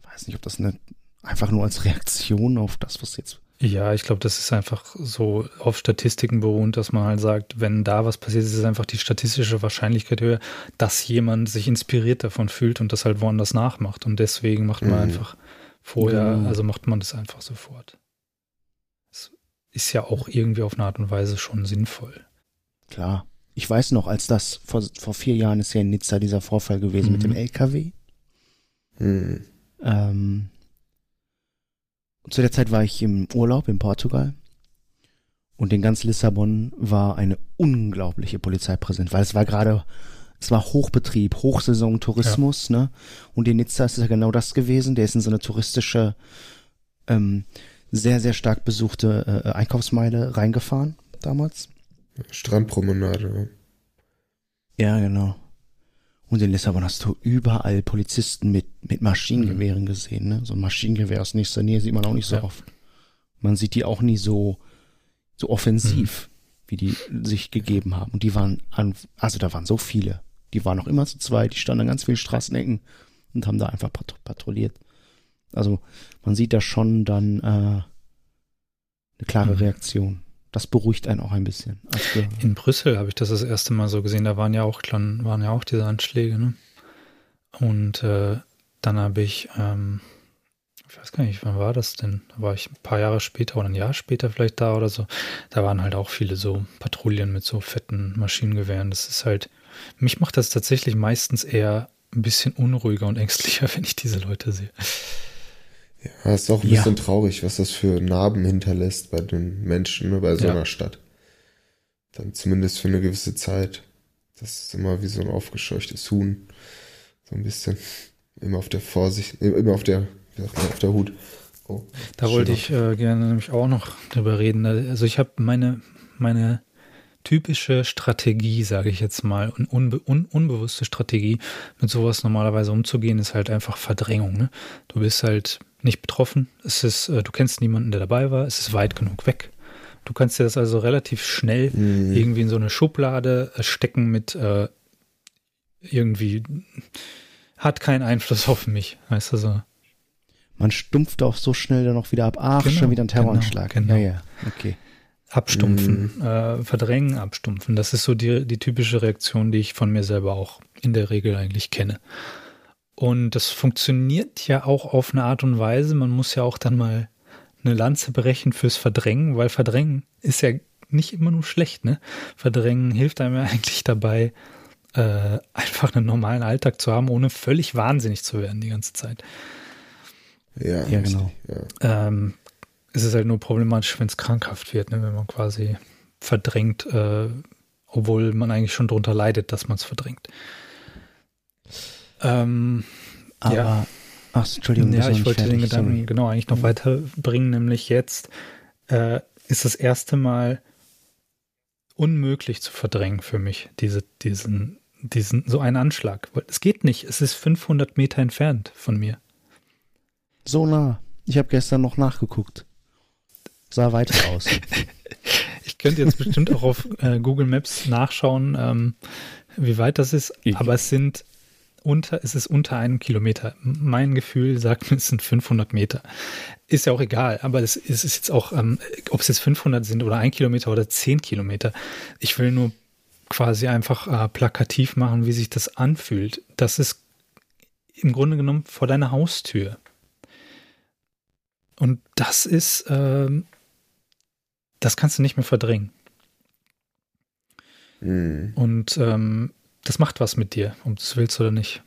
Ich weiß nicht, ob das eine, einfach nur als Reaktion auf das, was jetzt ja, ich glaube, das ist einfach so auf Statistiken beruht, dass man halt sagt, wenn da was passiert, ist es einfach die statistische Wahrscheinlichkeit höher, dass jemand sich inspiriert davon fühlt und das halt woanders nachmacht. Und deswegen macht man mhm. einfach vorher, mhm. also macht man das einfach sofort. Das ist ja auch irgendwie auf eine Art und Weise schon sinnvoll. Klar. Ich weiß noch, als das vor, vor vier Jahren ist ja in Nizza dieser Vorfall gewesen mhm. mit dem LKW. Mhm. Ähm, zu der Zeit war ich im Urlaub in Portugal und in ganz Lissabon war eine unglaubliche Polizei präsent, weil es war gerade, es war Hochbetrieb, Hochsaison Tourismus, ja. ne? Und in Nizza ist es ja genau das gewesen. Der ist in so eine touristische, ähm, sehr, sehr stark besuchte äh, Einkaufsmeile reingefahren damals. Strandpromenade. Ja, genau. Und in Lissabon hast du überall Polizisten mit, mit Maschinengewehren mhm. gesehen. Ne? So ein Maschinengewehr aus nächster Nähe sieht man auch nicht so ja. oft. Man sieht die auch nie so, so offensiv, mhm. wie die sich gegeben haben. Und die waren an, also da waren so viele. Die waren auch immer zu zweit, die standen an ganz vielen Straßenecken und haben da einfach patrouilliert. Also man sieht da schon dann äh, eine klare mhm. Reaktion das beruhigt einen auch ein bisschen. In Brüssel habe ich das das erste Mal so gesehen. Da waren ja auch, waren ja auch diese Anschläge. Ne? Und äh, dann habe ich, ähm, ich weiß gar nicht, wann war das denn? Da war ich ein paar Jahre später oder ein Jahr später vielleicht da oder so. Da waren halt auch viele so Patrouillen mit so fetten Maschinengewehren. Das ist halt, mich macht das tatsächlich meistens eher ein bisschen unruhiger und ängstlicher, wenn ich diese Leute sehe. Ja, ist auch ein ja. bisschen traurig, was das für Narben hinterlässt bei den Menschen, ne, bei so ja. einer Stadt. Dann zumindest für eine gewisse Zeit. Das ist immer wie so ein aufgescheuchtes Huhn. So ein bisschen. Immer auf der Vorsicht, immer auf der, auf der Hut. Oh, da wollte ich äh, gerne nämlich auch noch drüber reden. Also ich habe meine, meine typische Strategie, sage ich jetzt mal, und unbe un unbewusste Strategie, mit sowas normalerweise umzugehen, ist halt einfach Verdrängung. Ne? Du bist halt nicht betroffen. Es ist, äh, du kennst niemanden, der dabei war. Es ist weit genug weg. Du kannst dir das also relativ schnell mhm. irgendwie in so eine Schublade äh, stecken mit äh, irgendwie hat keinen Einfluss auf mich, weißt du so. Man stumpft auch so schnell dann auch wieder ab. Ach, genau, schon wieder ein Terroranschlag. Genau, genau. Ja, ja, okay. Abstumpfen, mhm. äh, verdrängen, abstumpfen. Das ist so die, die typische Reaktion, die ich von mir selber auch in der Regel eigentlich kenne. Und das funktioniert ja auch auf eine Art und Weise. Man muss ja auch dann mal eine Lanze brechen fürs Verdrängen, weil Verdrängen ist ja nicht immer nur schlecht, ne? Verdrängen hilft einem ja eigentlich dabei, äh, einfach einen normalen Alltag zu haben, ohne völlig wahnsinnig zu werden die ganze Zeit. Ja, ja genau. Ja. Ähm, es ist halt nur problematisch, wenn es krankhaft wird, ne? wenn man quasi verdrängt, äh, obwohl man eigentlich schon darunter leidet, dass man es verdrängt. Ähm, Aber, ja. ach, Entschuldigung. Ja, ich wollte fertig, den Gedanken sorry. genau eigentlich noch mhm. weiterbringen, nämlich jetzt äh, ist das erste Mal unmöglich zu verdrängen für mich, diese, diesen, diesen, so einen Anschlag. Es geht nicht. Es ist 500 Meter entfernt von mir. So nah. Ich habe gestern noch nachgeguckt. Sah weiter aus. ich könnte jetzt bestimmt auch auf äh, Google Maps nachschauen, ähm, wie weit das ist, ich. aber es sind unter, es ist unter einem Kilometer. Mein Gefühl sagt mir, es sind 500 Meter. Ist ja auch egal, aber es ist jetzt auch, ähm, ob es jetzt 500 sind oder ein Kilometer oder 10 Kilometer. Ich will nur quasi einfach äh, plakativ machen, wie sich das anfühlt. Das ist im Grunde genommen vor deiner Haustür. Und das ist, ähm, das kannst du nicht mehr verdrängen. Mhm. Und ähm, das macht was mit dir, ob du es willst oder nicht.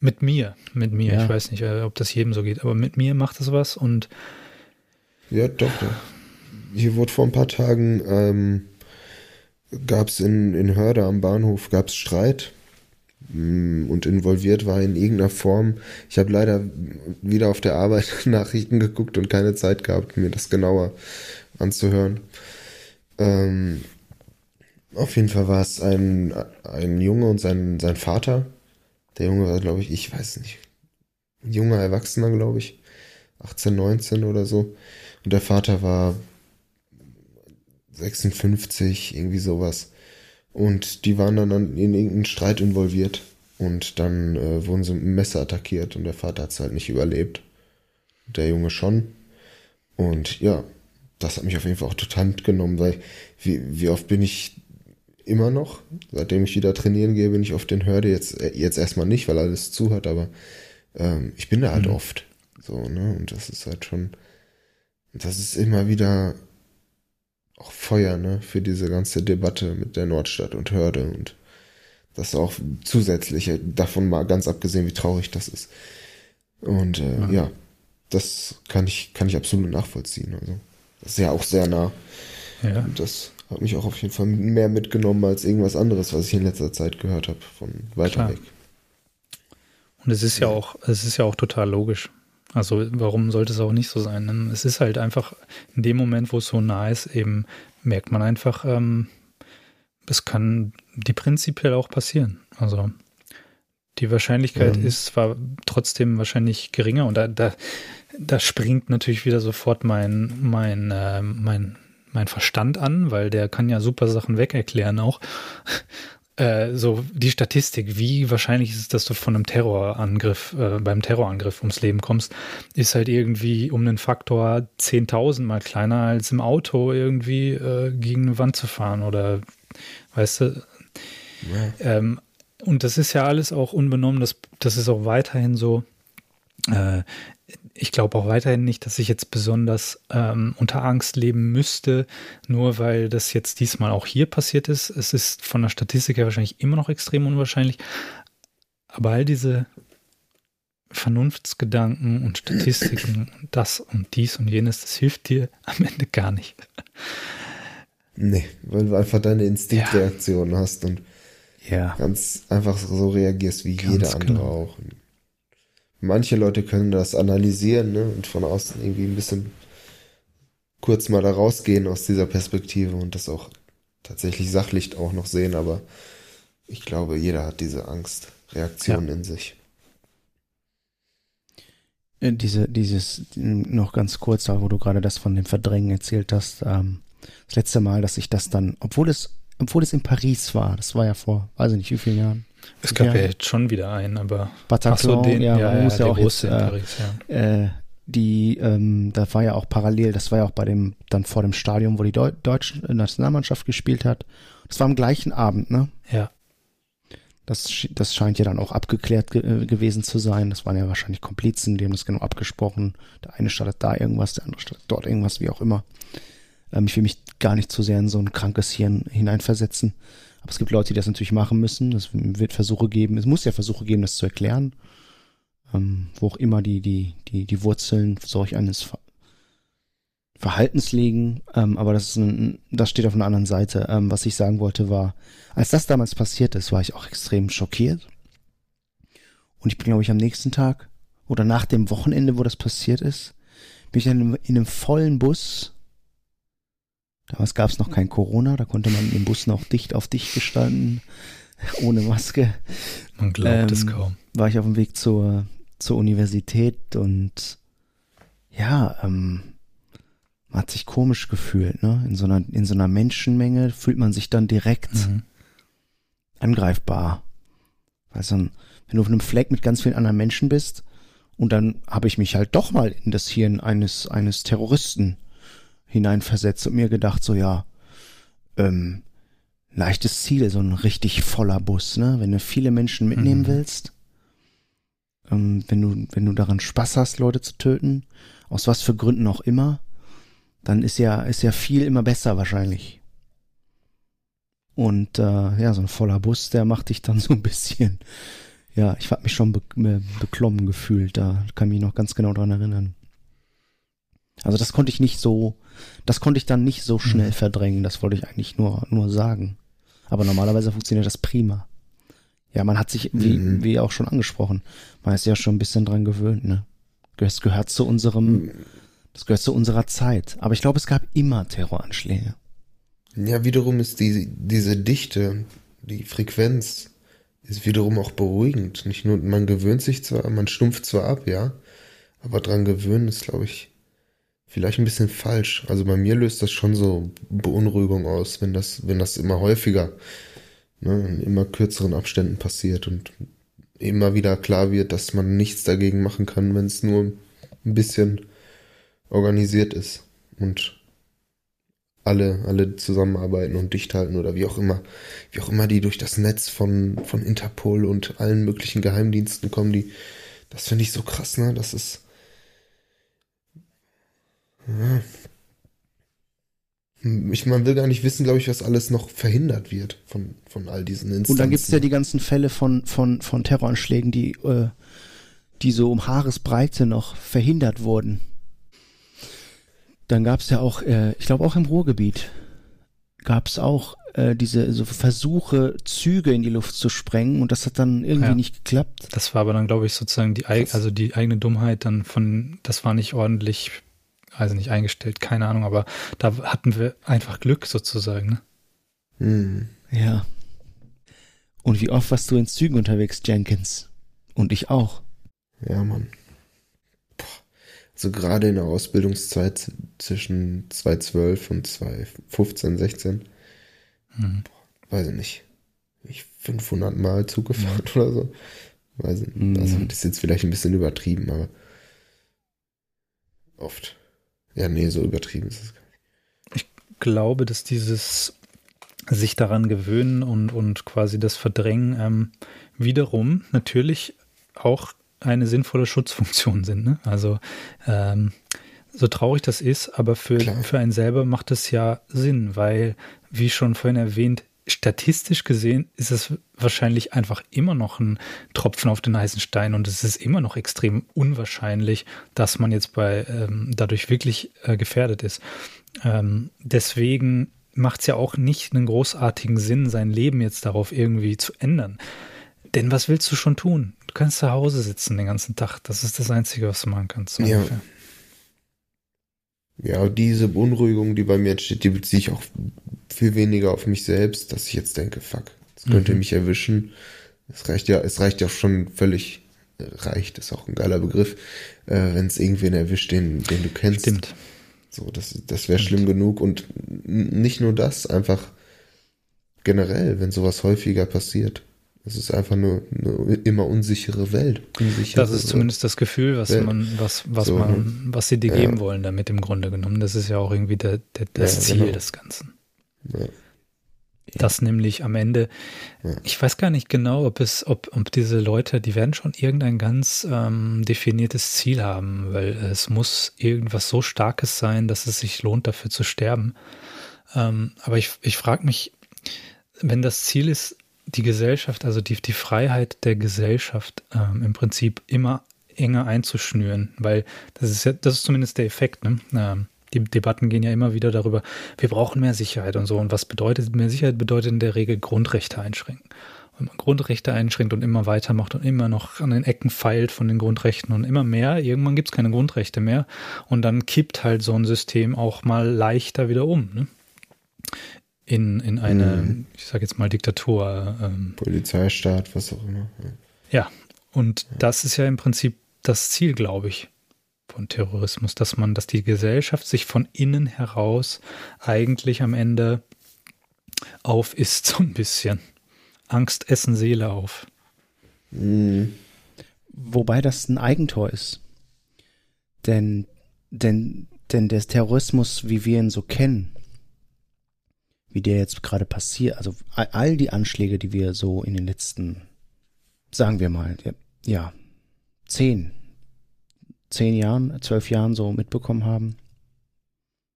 Mit mir, mit mir. Ja. Ich weiß nicht, äh, ob das jedem so geht, aber mit mir macht das was und. Ja, doch. Hier wurde vor ein paar Tagen ähm, gab es in, in Hörde am Bahnhof gab's Streit mm, und involviert war in irgendeiner Form. Ich habe leider wieder auf der Arbeit Nachrichten geguckt und keine Zeit gehabt, mir das genauer anzuhören. Ähm, auf jeden Fall war es ein, ein Junge und sein, sein Vater. Der Junge war, glaube ich, ich weiß nicht, ein junger Erwachsener, glaube ich. 18, 19 oder so. Und der Vater war 56, irgendwie sowas. Und die waren dann in irgendeinen Streit involviert. Und dann äh, wurden sie mit einem Messer attackiert und der Vater hat es halt nicht überlebt. Der Junge schon. Und ja, das hat mich auf jeden Fall auch total mitgenommen, weil wie, wie oft bin ich immer noch, seitdem ich wieder trainieren gehe, bin ich oft in Hörde, jetzt, äh, jetzt erstmal nicht, weil alles zuhört, aber ähm, ich bin da halt mhm. oft. So, ne? Und das ist halt schon, das ist immer wieder auch Feuer, ne, für diese ganze Debatte mit der Nordstadt und Hörde und das auch zusätzliche, davon mal ganz abgesehen, wie traurig das ist. Und äh, ja. ja, das kann ich, kann ich absolut nachvollziehen. Also, das ist ja auch sehr nah. Ja. Und das hat mich auch auf jeden Fall mehr mitgenommen als irgendwas anderes, was ich in letzter Zeit gehört habe, von weiter Klar. weg. Und es ist ja auch, es ist ja auch total logisch. Also warum sollte es auch nicht so sein? Es ist halt einfach in dem Moment, wo es so nah ist, eben merkt man einfach, ähm, es kann die prinzipiell auch passieren. Also die Wahrscheinlichkeit mhm. ist zwar trotzdem wahrscheinlich geringer und da, da, da springt natürlich wieder sofort mein, mein, äh, mein, mein Verstand an, weil der kann ja super Sachen wegerklären auch. Äh, so die Statistik, wie wahrscheinlich ist es, dass du von einem Terrorangriff, äh, beim Terrorangriff ums Leben kommst, ist halt irgendwie um einen Faktor 10.000 mal kleiner als im Auto irgendwie äh, gegen eine Wand zu fahren oder, weißt du, ja. ähm, und das ist ja alles auch unbenommen, das, das ist auch weiterhin so. Ich glaube auch weiterhin nicht, dass ich jetzt besonders ähm, unter Angst leben müsste, nur weil das jetzt diesmal auch hier passiert ist. Es ist von der Statistik her wahrscheinlich immer noch extrem unwahrscheinlich. Aber all diese Vernunftsgedanken und Statistiken und das und dies und jenes, das hilft dir am Ende gar nicht. Nee, weil du einfach deine Instinktreaktion ja. hast und ja. ganz einfach so reagierst wie ganz jeder andere genau. auch. Und manche Leute können das analysieren ne, und von außen irgendwie ein bisschen kurz mal da rausgehen aus dieser Perspektive und das auch tatsächlich sachlich auch noch sehen, aber ich glaube, jeder hat diese Angstreaktion ja. in sich. Äh, diese, dieses, noch ganz kurz, wo du gerade das von dem Verdrängen erzählt hast, ähm, das letzte Mal, dass ich das dann, obwohl es, obwohl es in Paris war, das war ja vor, weiß ich nicht, wie vielen Jahren, es gab ja, ja jetzt schon wieder einen, aber Bataclan, so, den, ja, ja, man muss ja, auch jetzt, äh, Paris, ja. Äh, die, ähm, da war ja auch parallel, das war ja auch bei dem, dann vor dem Stadion, wo die Deu deutsche Nationalmannschaft gespielt hat. Das war am gleichen Abend, ne? Ja. Das, das scheint ja dann auch abgeklärt ge äh, gewesen zu sein. Das waren ja wahrscheinlich Komplizen, die haben das genau abgesprochen. Der eine startet da irgendwas, der andere startet dort irgendwas, wie auch immer. Ähm, ich will mich gar nicht zu sehr in so ein krankes Hirn hineinversetzen. Aber es gibt Leute, die das natürlich machen müssen. Es wird Versuche geben, es muss ja Versuche geben, das zu erklären. Ähm, wo auch immer die, die, die, die Wurzeln solch eines Ver Verhaltens liegen. Ähm, aber das, ist ein, das steht auf einer anderen Seite. Ähm, was ich sagen wollte war, als das damals passiert ist, war ich auch extrem schockiert. Und ich bin, glaube ich, am nächsten Tag oder nach dem Wochenende, wo das passiert ist, bin ich einem, in einem vollen Bus Damals gab es noch kein Corona, da konnte man im Bus noch dicht auf dicht gestanden, ohne Maske. Man glaubt ähm, es kaum. War ich auf dem Weg zur, zur Universität und ja, ähm, man hat sich komisch gefühlt, ne? In so einer, in so einer Menschenmenge fühlt man sich dann direkt mhm. angreifbar. Weißt du, wenn du auf einem Fleck mit ganz vielen anderen Menschen bist und dann habe ich mich halt doch mal in das Hirn eines, eines Terroristen hineinversetzt und mir gedacht, so ja, ähm, leichtes Ziel, so ein richtig voller Bus, ne? Wenn du viele Menschen mitnehmen mhm. willst, ähm, wenn du, wenn du daran Spaß hast, Leute zu töten, aus was für Gründen auch immer, dann ist ja, ist ja viel immer besser wahrscheinlich. Und äh, ja, so ein voller Bus, der macht dich dann so ein bisschen, ja, ich hab mich schon be beklommen gefühlt, da kann ich mich noch ganz genau dran erinnern. Also das konnte ich nicht so, das konnte ich dann nicht so schnell mhm. verdrängen, das wollte ich eigentlich nur, nur sagen. Aber normalerweise funktioniert das prima. Ja, man hat sich, wie, mhm. wie auch schon angesprochen, man ist ja schon ein bisschen dran gewöhnt, ne? Das gehört zu unserem, das gehört zu unserer Zeit. Aber ich glaube, es gab immer Terroranschläge. Ja, wiederum ist die, diese Dichte, die Frequenz ist wiederum auch beruhigend. Nicht nur, man gewöhnt sich zwar, man stumpft zwar ab, ja, aber dran gewöhnen ist, glaube ich, vielleicht ein bisschen falsch. Also bei mir löst das schon so Beunruhigung aus, wenn das, wenn das immer häufiger, ne, in immer kürzeren Abständen passiert und immer wieder klar wird, dass man nichts dagegen machen kann, wenn es nur ein bisschen organisiert ist und alle, alle zusammenarbeiten und dicht halten oder wie auch immer, wie auch immer die durch das Netz von, von Interpol und allen möglichen Geheimdiensten kommen, die, das finde ich so krass, ne? Das ist, ja. Ich, man will gar nicht wissen, glaube ich, was alles noch verhindert wird von, von all diesen Instanzen. Und dann gibt es ja die ganzen Fälle von, von, von Terroranschlägen, die, äh, die so um Haaresbreite noch verhindert wurden. Dann gab es ja auch, äh, ich glaube auch im Ruhrgebiet, gab es auch äh, diese so Versuche, Züge in die Luft zu sprengen und das hat dann irgendwie ja. nicht geklappt. Das war aber dann, glaube ich, sozusagen die, also die eigene Dummheit dann von, das war nicht ordentlich, also nicht eingestellt, keine Ahnung, aber da hatten wir einfach Glück sozusagen. Ne? Hm. Ja. Und wie oft warst du in Zügen unterwegs, Jenkins? Und ich auch. Ja, Mann so gerade in der Ausbildungszeit zwischen 2012 und 2015, 16, mhm. weiß ich nicht, ich 500 Mal zugefahren mhm. oder so. Weiß ich, mhm. Also das ist jetzt vielleicht ein bisschen übertrieben, aber oft. Ja, nee, so übertrieben ist es gar nicht. Ich glaube, dass dieses sich daran gewöhnen und, und quasi das Verdrängen ähm, wiederum natürlich auch eine sinnvolle Schutzfunktion sind. Ne? Also ähm, so traurig das ist, aber für, für einen selber macht es ja Sinn, weil, wie schon vorhin erwähnt, statistisch gesehen ist es wahrscheinlich einfach immer noch ein Tropfen auf den heißen Stein und es ist immer noch extrem unwahrscheinlich, dass man jetzt bei ähm, dadurch wirklich äh, gefährdet ist. Ähm, deswegen macht es ja auch nicht einen großartigen Sinn, sein Leben jetzt darauf irgendwie zu ändern. Denn was willst du schon tun? Du kannst zu Hause sitzen den ganzen Tag. Das ist das Einzige, was du machen kannst. So ja. Ja, diese Beunruhigung, die bei mir entsteht, die beziehe ich auch viel weniger auf mich selbst, dass ich jetzt denke, fuck, das könnte mhm. mich erwischen. Es reicht ja, es reicht ja schon völlig, reicht, ist auch ein geiler Begriff, äh, wenn es irgendwen erwischt, den, den du kennst. Stimmt. So, das, das wäre schlimm genug und nicht nur das, einfach generell, wenn sowas häufiger passiert. Es ist einfach nur eine immer unsichere Welt. Unsichere das ist zumindest das Gefühl, was Welt. man, was, was so, man, ne? was sie dir ja. geben wollen damit im Grunde genommen. Das ist ja auch irgendwie der, der, das ja, Ziel genau. des Ganzen. Ja. Das nämlich am Ende, ich weiß gar nicht genau, ob es, ob, ob diese Leute, die werden schon irgendein ganz ähm, definiertes Ziel haben, weil es muss irgendwas so Starkes sein, dass es sich lohnt, dafür zu sterben. Ähm, aber ich, ich frage mich, wenn das Ziel ist, die Gesellschaft, also die, die Freiheit der Gesellschaft ähm, im Prinzip immer enger einzuschnüren, weil das ist ja, das ist zumindest der Effekt, ne? Ähm, die Debatten gehen ja immer wieder darüber, wir brauchen mehr Sicherheit und so. Und was bedeutet mehr Sicherheit? Bedeutet in der Regel Grundrechte einschränken. Wenn man Grundrechte einschränkt und immer weitermacht und immer noch an den Ecken feilt von den Grundrechten und immer mehr, irgendwann gibt es keine Grundrechte mehr. Und dann kippt halt so ein System auch mal leichter wieder um. Ne? In, in eine, mhm. ich sage jetzt mal, Diktatur. Ähm, Polizeistaat, was auch immer. Ja, und ja. das ist ja im Prinzip das Ziel, glaube ich, von Terrorismus, dass man, dass die Gesellschaft sich von innen heraus eigentlich am Ende auf ist, so ein bisschen. Angst essen Seele auf. Mhm. Wobei das ein Eigentor ist. Denn, denn, denn der Terrorismus, wie wir ihn so kennen, wie der jetzt gerade passiert, also all die Anschläge, die wir so in den letzten, sagen wir mal, ja, zehn, zehn Jahren, zwölf Jahren so mitbekommen haben.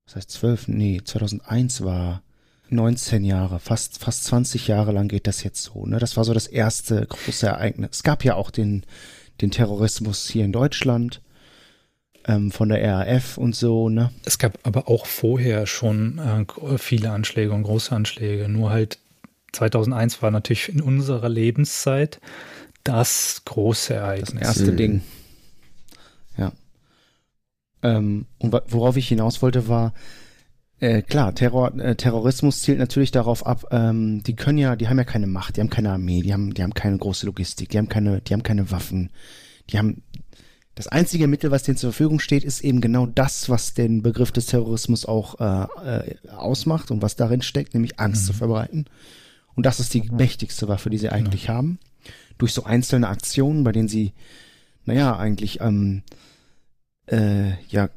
Das heißt zwölf, nee, 2001 war 19 Jahre, fast, fast 20 Jahre lang geht das jetzt so, ne? Das war so das erste große Ereignis. Es gab ja auch den, den Terrorismus hier in Deutschland ähm, von der RAF und so, ne? Es gab aber auch vorher schon äh, viele Anschläge und große Anschläge, nur halt 2001 war natürlich in unserer Lebenszeit das große Ereignis. Das erste mhm. Ding. Ja. Ähm, und worauf ich hinaus wollte, war, äh, klar, Terror, äh, Terrorismus zielt natürlich darauf ab, ähm, die können ja, die haben ja keine Macht, die haben keine Armee, die haben, die haben keine große Logistik, die haben keine, die haben keine Waffen, die haben das einzige Mittel, was denen zur Verfügung steht, ist eben genau das, was den Begriff des Terrorismus auch äh, äh, ausmacht und was darin steckt, nämlich Angst mhm. zu verbreiten. Und das ist die mächtigste Waffe, die sie eigentlich ja. haben. Durch so einzelne Aktionen, bei denen sie, naja, eigentlich, ähm, äh, ja,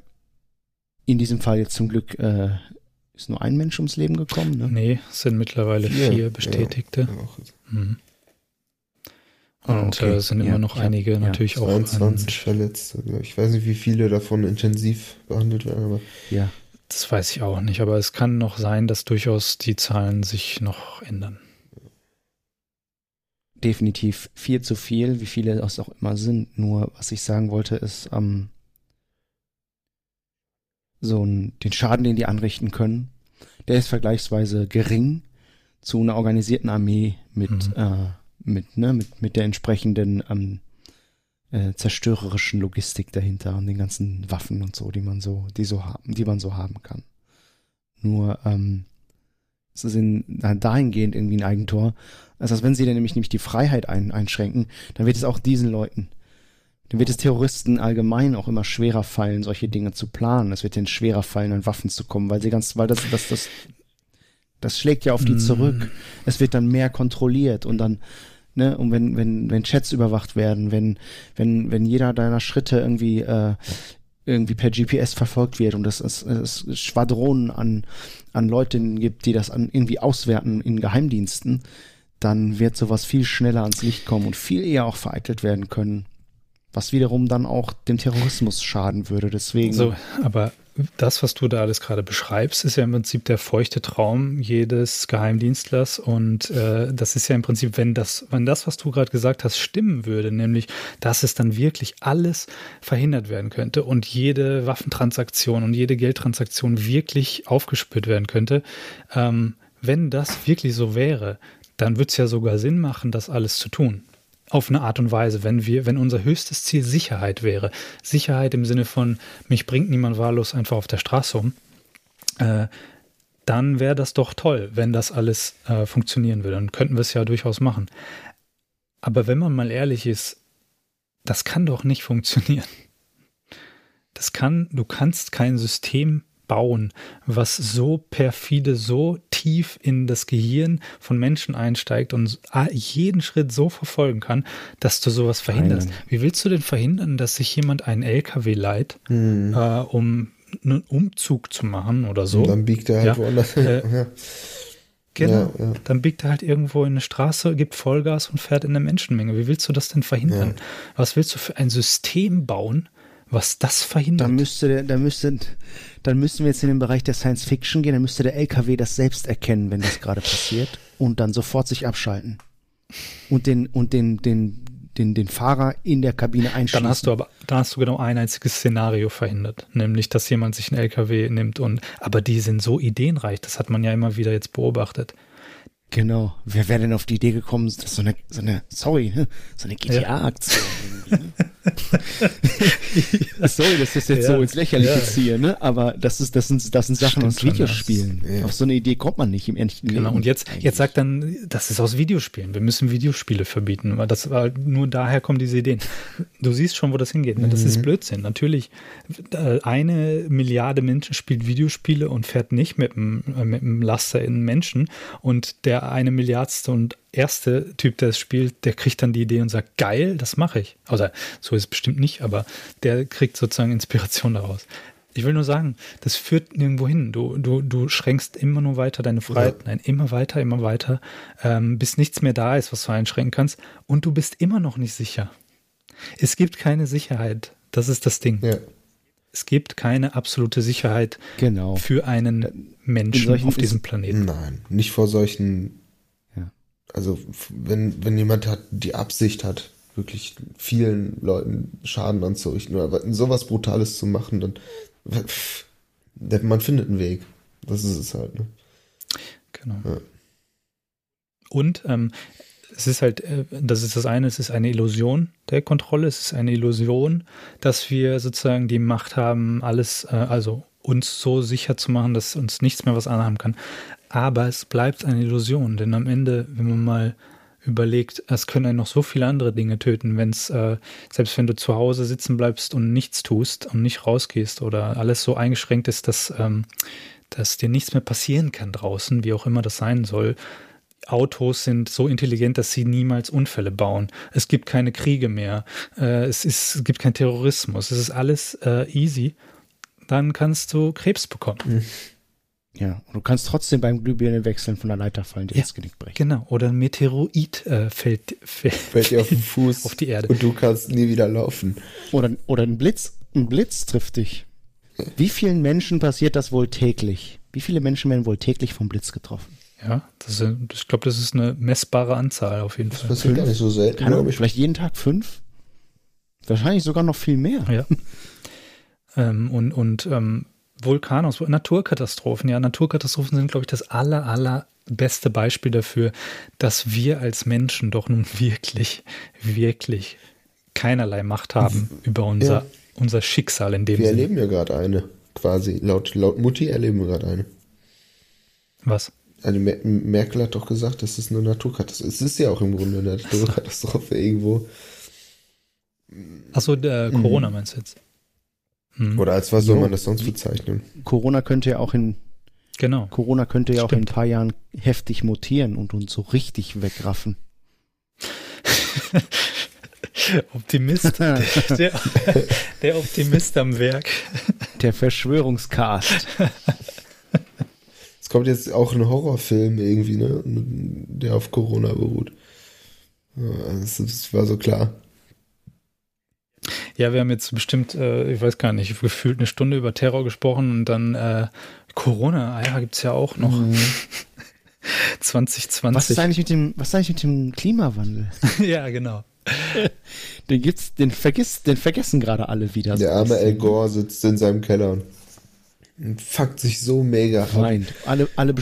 in diesem Fall jetzt zum Glück äh, ist nur ein Mensch ums Leben gekommen. Ne? Nee, es sind mittlerweile vier, vier Bestätigte. Ja. Mhm. Und ah, okay. äh, sind immer ja, noch einige ja, natürlich auch. 22 Verletzte. Ich weiß nicht, wie viele davon intensiv behandelt werden, aber. Ja. Das weiß ich auch nicht, aber es kann noch sein, dass durchaus die Zahlen sich noch ändern. Definitiv viel zu viel, wie viele es auch immer sind. Nur, was ich sagen wollte, ist, ähm, so ein, den Schaden, den die anrichten können, der ist vergleichsweise gering zu einer organisierten Armee mit mhm. äh, mit, ne, mit, mit der entsprechenden ähm, äh, zerstörerischen Logistik dahinter und den ganzen Waffen und so, die man so, die so haben, die man so haben kann. Nur ähm, es ist in, dahingehend irgendwie ein Eigentor, als dass wenn sie dann nämlich, nämlich die Freiheit ein, einschränken, dann wird es auch diesen Leuten, dann wird es Terroristen allgemein auch immer schwerer fallen, solche Dinge zu planen. Es wird ihnen schwerer fallen, an Waffen zu kommen, weil sie ganz, weil das, das, das, das schlägt ja auf die mm. zurück. Es wird dann mehr kontrolliert und dann ne, und wenn, wenn, wenn Chats überwacht werden, wenn, wenn, wenn jeder deiner Schritte irgendwie, äh, irgendwie per GPS verfolgt wird und es, es, es Schwadronen an, an Leuten gibt, die das an, irgendwie auswerten in Geheimdiensten, dann wird sowas viel schneller ans Licht kommen und viel eher auch vereitelt werden können. Was wiederum dann auch dem Terrorismus schaden würde. Deswegen. So, aber das, was du da alles gerade beschreibst, ist ja im Prinzip der feuchte Traum jedes Geheimdienstlers. Und äh, das ist ja im Prinzip, wenn das, wenn das, was du gerade gesagt hast, stimmen würde, nämlich, dass es dann wirklich alles verhindert werden könnte und jede Waffentransaktion und jede Geldtransaktion wirklich aufgespürt werden könnte, ähm, wenn das wirklich so wäre, dann würde es ja sogar Sinn machen, das alles zu tun auf eine Art und Weise, wenn wir, wenn unser höchstes Ziel Sicherheit wäre, Sicherheit im Sinne von, mich bringt niemand wahllos einfach auf der Straße um, äh, dann wäre das doch toll, wenn das alles äh, funktionieren würde. Dann könnten wir es ja durchaus machen. Aber wenn man mal ehrlich ist, das kann doch nicht funktionieren. Das kann, du kannst kein System bauen, was so perfide, so tief in das Gehirn von Menschen einsteigt und jeden Schritt so verfolgen kann, dass du sowas verhinderst. Nein. Wie willst du denn verhindern, dass sich jemand einen LKW leiht, hm. äh, um einen Umzug zu machen oder so? Und dann biegt er halt ja, woanders. Äh, ja. Genau. Ja, ja. Dann biegt er halt irgendwo in eine Straße, gibt Vollgas und fährt in eine Menschenmenge. Wie willst du das denn verhindern? Ja. Was willst du für ein System bauen, was das verhindert? Da müsste, der, da müsste, dann müssen wir jetzt in den Bereich der Science Fiction gehen, dann müsste der LKW das selbst erkennen, wenn das gerade passiert und dann sofort sich abschalten. Und den, und den, den, den, den Fahrer in der Kabine einschließen. Dann hast du aber, da hast du genau ein einziges Szenario verhindert, nämlich, dass jemand sich einen LKW nimmt und, aber die sind so ideenreich, das hat man ja immer wieder jetzt beobachtet. Genau. Wer wäre denn auf die Idee gekommen, das ist so eine, so eine, sorry, ne? so eine GTA-Aktion. Ja. Sorry, dass das jetzt ja. so ins Lächerliche ja. ziehe, ne? Aber das ist, das sind, das sind Sachen Stimmt aus Videospielen. Ja. Auf so eine Idee kommt man nicht im echten Genau. Leben. Und jetzt, jetzt sagt dann, das ist aus Videospielen. Wir müssen Videospiele verbieten. Weil das war nur daher kommen diese Ideen. Du siehst schon, wo das hingeht. Ne? Das mhm. ist Blödsinn. Natürlich, äh, eine Milliarde Menschen spielt Videospiele und fährt nicht mit einem, äh, mit einem Laster in Menschen. Und der eine Milliardste und erste Typ, der es spielt, der kriegt dann die Idee und sagt, geil, das mache ich. Also so ist es bestimmt nicht, aber der kriegt sozusagen Inspiration daraus. Ich will nur sagen, das führt nirgendwo hin. Du, du, du schränkst immer nur weiter deine Freiheiten ja. ein, immer weiter, immer weiter, ähm, bis nichts mehr da ist, was du einschränken kannst. Und du bist immer noch nicht sicher. Es gibt keine Sicherheit. Das ist das Ding. Ja. Es gibt keine absolute Sicherheit genau. für einen Menschen auf diesem Planeten. Nein, nicht vor solchen also wenn, wenn jemand hat, die Absicht hat, wirklich vielen Leuten Schaden anzurichten oder sowas Brutales zu machen, dann man findet einen Weg. Das ist es halt. Ne? Genau. Ja. Und ähm, es ist halt, äh, das ist das eine, es ist eine Illusion der Kontrolle, es ist eine Illusion, dass wir sozusagen die Macht haben, alles, äh, also uns so sicher zu machen, dass uns nichts mehr was anhaben kann. Aber es bleibt eine Illusion, denn am Ende, wenn man mal überlegt, es können einen noch so viele andere Dinge töten, wenn es, äh, selbst wenn du zu Hause sitzen bleibst und nichts tust und nicht rausgehst oder alles so eingeschränkt ist, dass, ähm, dass dir nichts mehr passieren kann draußen, wie auch immer das sein soll, Autos sind so intelligent, dass sie niemals Unfälle bauen. Es gibt keine Kriege mehr. Äh, es, ist, es gibt keinen Terrorismus. Es ist alles äh, easy. Dann kannst du Krebs bekommen. Mhm. Ja, und du kannst trotzdem beim Glühbirne wechseln von der Leiter fallen, die ja, das Genick brechen. Genau, oder ein Meteoroid äh, fällt, fällt, fällt dir auf den Fuß auf die Erde. Und du kannst nie wieder laufen. Oder, oder ein Blitz, ein Blitz trifft dich. Wie vielen Menschen passiert das wohl täglich? Wie viele Menschen werden wohl täglich vom Blitz getroffen? Ja, das ist, ich glaube, das ist eine messbare Anzahl auf jeden das Fall. Das passiert gar nicht so selten, glaube ich. Vielleicht jeden Tag fünf? Wahrscheinlich sogar noch viel mehr. Ja. ähm, und und ähm, Vulkanaus, Naturkatastrophen. Ja, Naturkatastrophen sind, glaube ich, das aller, aller beste Beispiel dafür, dass wir als Menschen doch nun wirklich, wirklich keinerlei Macht haben über unser, ja. unser Schicksal in dem Wir Sinne. erleben ja gerade eine, quasi. Laut, laut Mutti erleben wir gerade eine. Was? Also Merkel hat doch gesagt, das ist eine Naturkatastrophe. Es ist ja auch im Grunde eine Naturkatastrophe irgendwo. Achso, der mhm. Corona meinst du jetzt? Hm. Oder als was soll man das sonst bezeichnen? Corona könnte ja auch in Genau. Corona könnte ja Stimmt. auch in ein paar Jahren heftig mutieren und uns so richtig wegraffen. Optimist. der, der, Optimist am Werk. Der Verschwörungscast. Es kommt jetzt auch ein Horrorfilm irgendwie, ne? Der auf Corona beruht. das, das war so klar. Ja, wir haben jetzt bestimmt, äh, ich weiß gar nicht, gefühlt eine Stunde über Terror gesprochen und dann äh, Corona, ah ja, gibt es ja auch noch. Mhm. 2020. Was ist eigentlich mit dem, was ist eigentlich mit dem Klimawandel? ja, genau. Den gibt's, den vergiss, den vergessen gerade alle wieder. Der arme El Gore sitzt in seinem Keller und fuckt sich so mega Nein, alle, alle,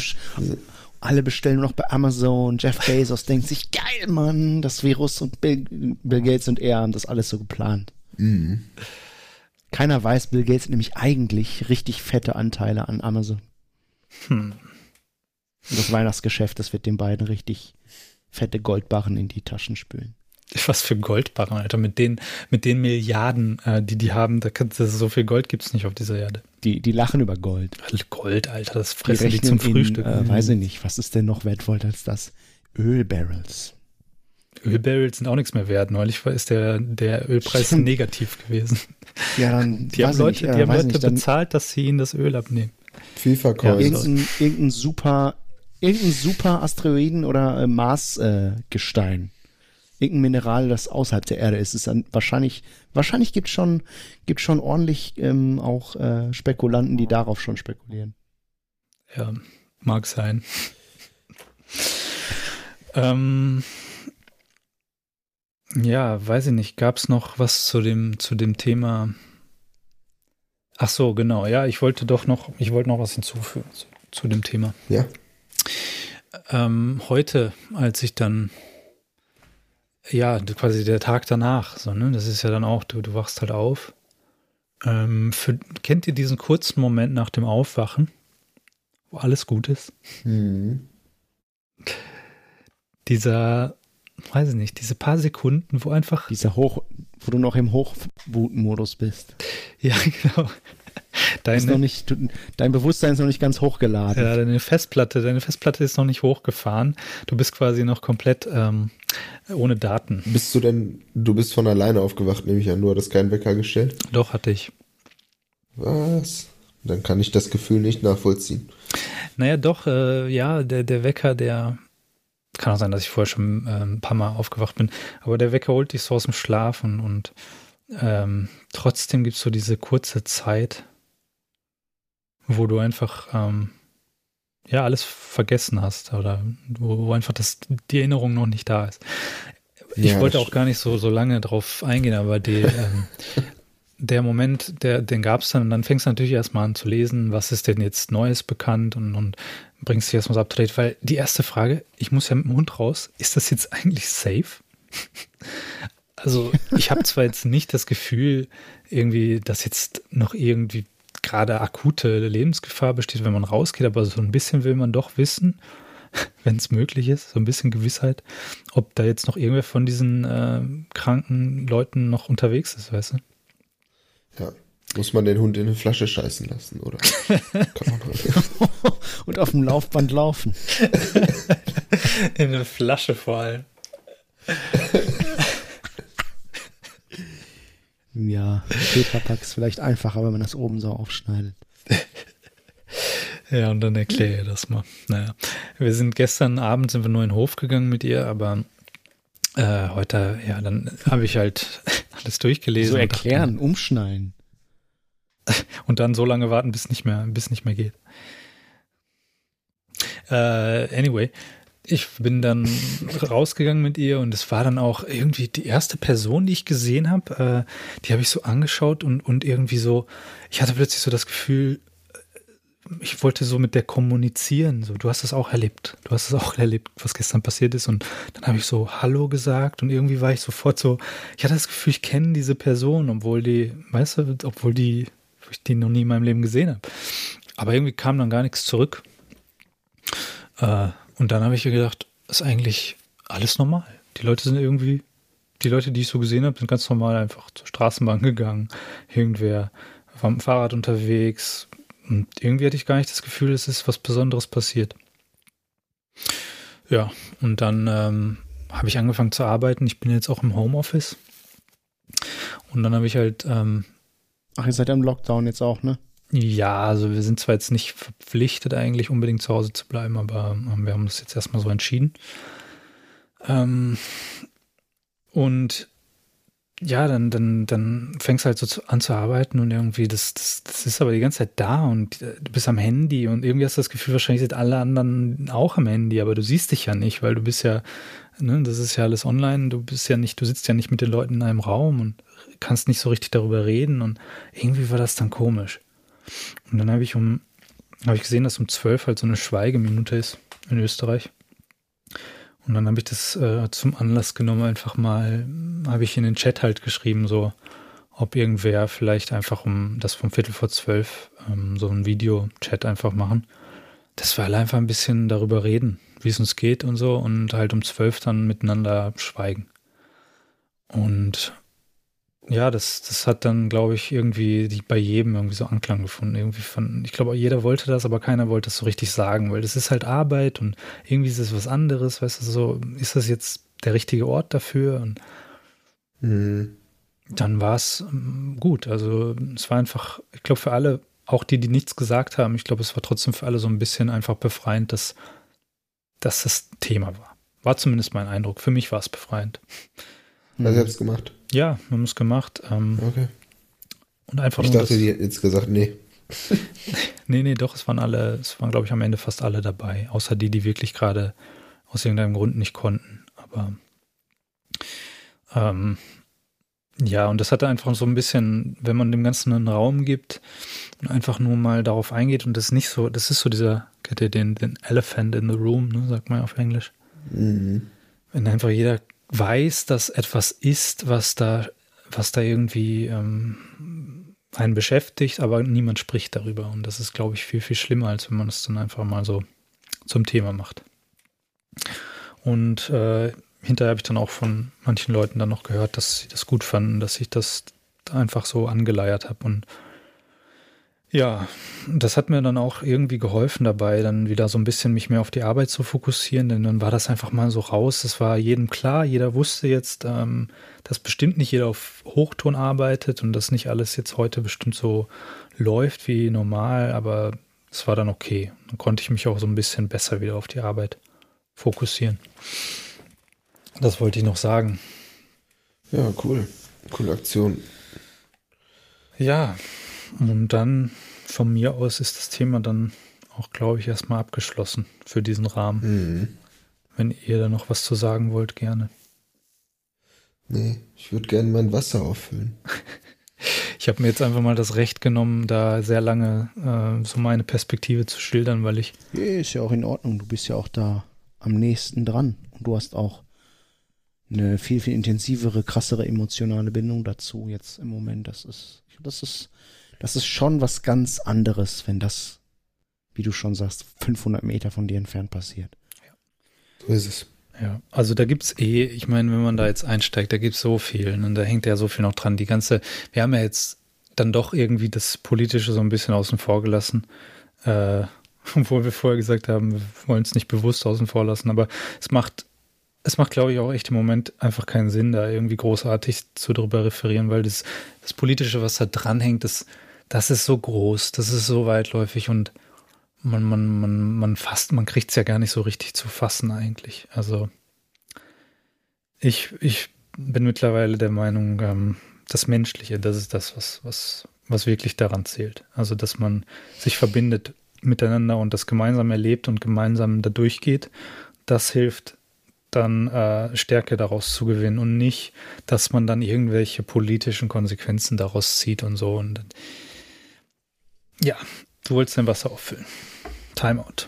alle bestellen nur noch bei Amazon. Jeff Bezos denkt sich, geil, Mann, das Virus und Bill, Bill Gates und er haben das alles so geplant. Mhm. Keiner weiß, Bill Gates nämlich eigentlich richtig fette Anteile an Amazon. Hm. Das Weihnachtsgeschäft, das wird den beiden richtig fette Goldbarren in die Taschen spülen. Was für Goldbarren, Alter. Mit den, mit den Milliarden, äh, die die haben, da kann, das, so viel Gold gibt es nicht auf dieser Erde. Die, die lachen über Gold. Gold, Alter, das fressen die, die zum Frühstück. In, äh, weiß ich nicht, was ist denn noch wertvoller als das? Ölbarrels. Ölbarrels sind auch nichts mehr wert. Neulich ist der, der Ölpreis Stimmt. negativ gewesen. Ja, dann. Die haben Leute, nicht, die haben Leute nicht, bezahlt, dass sie ihnen das Öl abnehmen. FIFA-Coins. Ja, irgendein, irgendein super, irgendein super Asteroiden- oder äh, Marsgestein. Äh, irgendein Mineral, das außerhalb der Erde ist. ist dann wahrscheinlich, wahrscheinlich gibt es schon, gibt schon ordentlich ähm, auch äh, Spekulanten, die darauf schon spekulieren. Ja, mag sein. ähm, ja, weiß ich nicht. Gab es noch was zu dem, zu dem Thema? Ach so, genau. Ja, ich wollte doch noch, ich wollte noch was hinzufügen zu, zu dem Thema. Ja. Ähm, heute, als ich dann, ja, quasi der Tag danach, so, ne, das ist ja dann auch, du, du wachst halt auf. Ähm, für, kennt ihr diesen kurzen Moment nach dem Aufwachen, wo alles gut ist? Mhm. Dieser weiß ich nicht, diese paar Sekunden, wo einfach. Dieser Hoch, wo du noch im Hochboot-Modus bist. Ja, genau. Deine, noch nicht, du, dein Bewusstsein ist noch nicht ganz hochgeladen. Ja, deine Festplatte, deine Festplatte ist noch nicht hochgefahren. Du bist quasi noch komplett ähm, ohne Daten. Bist du denn, du bist von alleine aufgewacht, nehme ich an, du hattest keinen Wecker gestellt? Doch, hatte ich. Was? Dann kann ich das Gefühl nicht nachvollziehen. Naja, doch, äh, ja, der, der Wecker, der kann auch sein, dass ich vorher schon äh, ein paar Mal aufgewacht bin. Aber der Wecker holt dich so aus dem Schlaf und, und ähm, trotzdem gibt es so diese kurze Zeit, wo du einfach ähm, ja alles vergessen hast oder wo, wo, einfach das, die Erinnerung noch nicht da ist. Ich ja, wollte auch gar nicht so, so lange drauf eingehen, aber die, ähm, der Moment, der, den gab es dann und dann fängst du natürlich erstmal an zu lesen, was ist denn jetzt Neues bekannt und, und bringst dich erstmal so up to date, weil die erste Frage, ich muss ja mit dem Hund raus, ist das jetzt eigentlich safe? Also ich habe zwar jetzt nicht das Gefühl, irgendwie, dass jetzt noch irgendwie gerade akute Lebensgefahr besteht, wenn man rausgeht, aber so ein bisschen will man doch wissen, wenn es möglich ist, so ein bisschen Gewissheit, ob da jetzt noch irgendwer von diesen äh, kranken Leuten noch unterwegs ist, weißt du? Ja. Muss man den Hund in eine Flasche scheißen lassen, oder? Und auf dem Laufband laufen. in eine Flasche vor allem. Ja, Tetrapack ist vielleicht einfacher, wenn man das oben so aufschneidet. ja, und dann erkläre ich das mal. Naja, wir sind gestern Abend sind wir nur in den Hof gegangen mit ihr, aber äh, heute, ja, dann habe ich halt alles durchgelesen. So erklären, dachte, umschneiden. Und dann so lange warten, bis nicht mehr, bis nicht mehr geht. Äh, anyway, ich bin dann rausgegangen mit ihr und es war dann auch irgendwie die erste Person, die ich gesehen habe. Äh, die habe ich so angeschaut und, und irgendwie so, ich hatte plötzlich so das Gefühl, ich wollte so mit der kommunizieren. So, du hast es auch erlebt. Du hast es auch erlebt, was gestern passiert ist. Und dann habe ich so Hallo gesagt und irgendwie war ich sofort so, ich hatte das Gefühl, ich kenne diese Person, obwohl die, weißt du, obwohl die, ich die noch nie in meinem Leben gesehen habe. Aber irgendwie kam dann gar nichts zurück. Äh, und dann habe ich mir gedacht, ist eigentlich alles normal. Die Leute sind irgendwie, die Leute, die ich so gesehen habe, sind ganz normal einfach zur Straßenbahn gegangen. Irgendwer war dem Fahrrad unterwegs. Und irgendwie hatte ich gar nicht das Gefühl, es ist was Besonderes passiert. Ja, und dann ähm, habe ich angefangen zu arbeiten. Ich bin jetzt auch im Homeoffice. Und dann habe ich halt. Ähm, Ach, ihr seid ja im Lockdown jetzt auch, ne? Ja, also wir sind zwar jetzt nicht verpflichtet, eigentlich unbedingt zu Hause zu bleiben, aber ähm, wir haben das jetzt erstmal so entschieden. Ähm, und ja, dann, dann, dann fängst du halt so zu, an zu arbeiten und irgendwie, das, das, das ist aber die ganze Zeit da und äh, du bist am Handy und irgendwie hast du das Gefühl, wahrscheinlich sind alle anderen auch am Handy, aber du siehst dich ja nicht, weil du bist ja, ne, das ist ja alles online, du bist ja nicht, du sitzt ja nicht mit den Leuten in einem Raum und kannst nicht so richtig darüber reden und irgendwie war das dann komisch. Und dann habe ich um, habe ich gesehen, dass um zwölf halt so eine Schweigeminute ist in Österreich. Und dann habe ich das äh, zum Anlass genommen, einfach mal, habe ich in den Chat halt geschrieben, so, ob irgendwer vielleicht einfach um das vom Viertel vor zwölf ähm, so ein Video-Chat einfach machen. Das war halt einfach ein bisschen darüber reden, wie es uns geht und so und halt um zwölf dann miteinander schweigen. Und ja, das, das hat dann, glaube ich, irgendwie die, bei jedem irgendwie so Anklang gefunden. Irgendwie von, ich glaube, jeder wollte das, aber keiner wollte das so richtig sagen, weil das ist halt Arbeit und irgendwie ist es was anderes, weißt du, so, ist das jetzt der richtige Ort dafür? Und mhm. dann war es ähm, gut. Also es war einfach, ich glaube, für alle, auch die, die nichts gesagt haben, ich glaube, es war trotzdem für alle so ein bisschen einfach befreiend, dass, dass das Thema war. War zumindest mein Eindruck. Für mich war es befreiend. Also selbst gemacht. Ja, wir haben es gemacht. Ähm, okay. Und einfach ich nur dachte, die jetzt gesagt, nee. nee, nee, doch, es waren alle, es waren, glaube ich, am Ende fast alle dabei, außer die, die wirklich gerade aus irgendeinem Grund nicht konnten. Aber ähm, ja, und das hatte einfach so ein bisschen, wenn man dem Ganzen einen Raum gibt und einfach nur mal darauf eingeht und das nicht so, das ist so dieser, kennt ihr den, den Elephant in the Room, ne, sagt man auf Englisch. Mhm. Wenn einfach jeder weiß, dass etwas ist, was da, was da irgendwie ähm, einen beschäftigt, aber niemand spricht darüber. Und das ist, glaube ich, viel, viel schlimmer, als wenn man es dann einfach mal so zum Thema macht. Und äh, hinterher habe ich dann auch von manchen Leuten dann noch gehört, dass sie das gut fanden, dass ich das einfach so angeleiert habe und ja, das hat mir dann auch irgendwie geholfen dabei, dann wieder so ein bisschen mich mehr auf die Arbeit zu fokussieren, denn dann war das einfach mal so raus. Es war jedem klar, jeder wusste jetzt, ähm, dass bestimmt nicht jeder auf Hochton arbeitet und dass nicht alles jetzt heute bestimmt so läuft wie normal, aber es war dann okay. Dann konnte ich mich auch so ein bisschen besser wieder auf die Arbeit fokussieren. Das wollte ich noch sagen. Ja, cool. Coole Aktion. Ja, und dann von mir aus ist das Thema dann auch, glaube ich, erstmal abgeschlossen für diesen Rahmen. Mhm. Wenn ihr da noch was zu sagen wollt, gerne. Nee, ich würde gerne mein Wasser auffüllen. ich habe mir jetzt einfach mal das Recht genommen, da sehr lange äh, so meine Perspektive zu schildern, weil ich. Ja, ist ja auch in Ordnung. Du bist ja auch da am nächsten dran. Und du hast auch eine viel, viel intensivere, krassere emotionale Bindung dazu jetzt im Moment. Das ist, das ist, das ist schon was ganz anderes, wenn das, wie du schon sagst, 500 Meter von dir entfernt passiert. So ist es. Ja, also da gibt's eh, ich meine, wenn man da jetzt einsteigt, da gibt's so viel und da hängt ja so viel noch dran. Die ganze, wir haben ja jetzt dann doch irgendwie das Politische so ein bisschen außen vor gelassen, äh, obwohl wir vorher gesagt haben, wir wollen es nicht bewusst außen vor lassen, aber es macht, es macht, glaube ich, auch echt im Moment einfach keinen Sinn, da irgendwie großartig zu drüber referieren, weil das, das Politische, was da dranhängt, das, das ist so groß, das ist so weitläufig und man, man, man, man fasst, man kriegt es ja gar nicht so richtig zu fassen eigentlich. Also ich, ich bin mittlerweile der Meinung, ähm, das Menschliche, das ist das, was, was, was wirklich daran zählt. Also, dass man sich verbindet miteinander und das gemeinsam erlebt und gemeinsam da durchgeht, das hilft dann äh, Stärke daraus zu gewinnen und nicht, dass man dann irgendwelche politischen Konsequenzen daraus zieht und so. Und ja, du wolltest dein Wasser auffüllen. Timeout.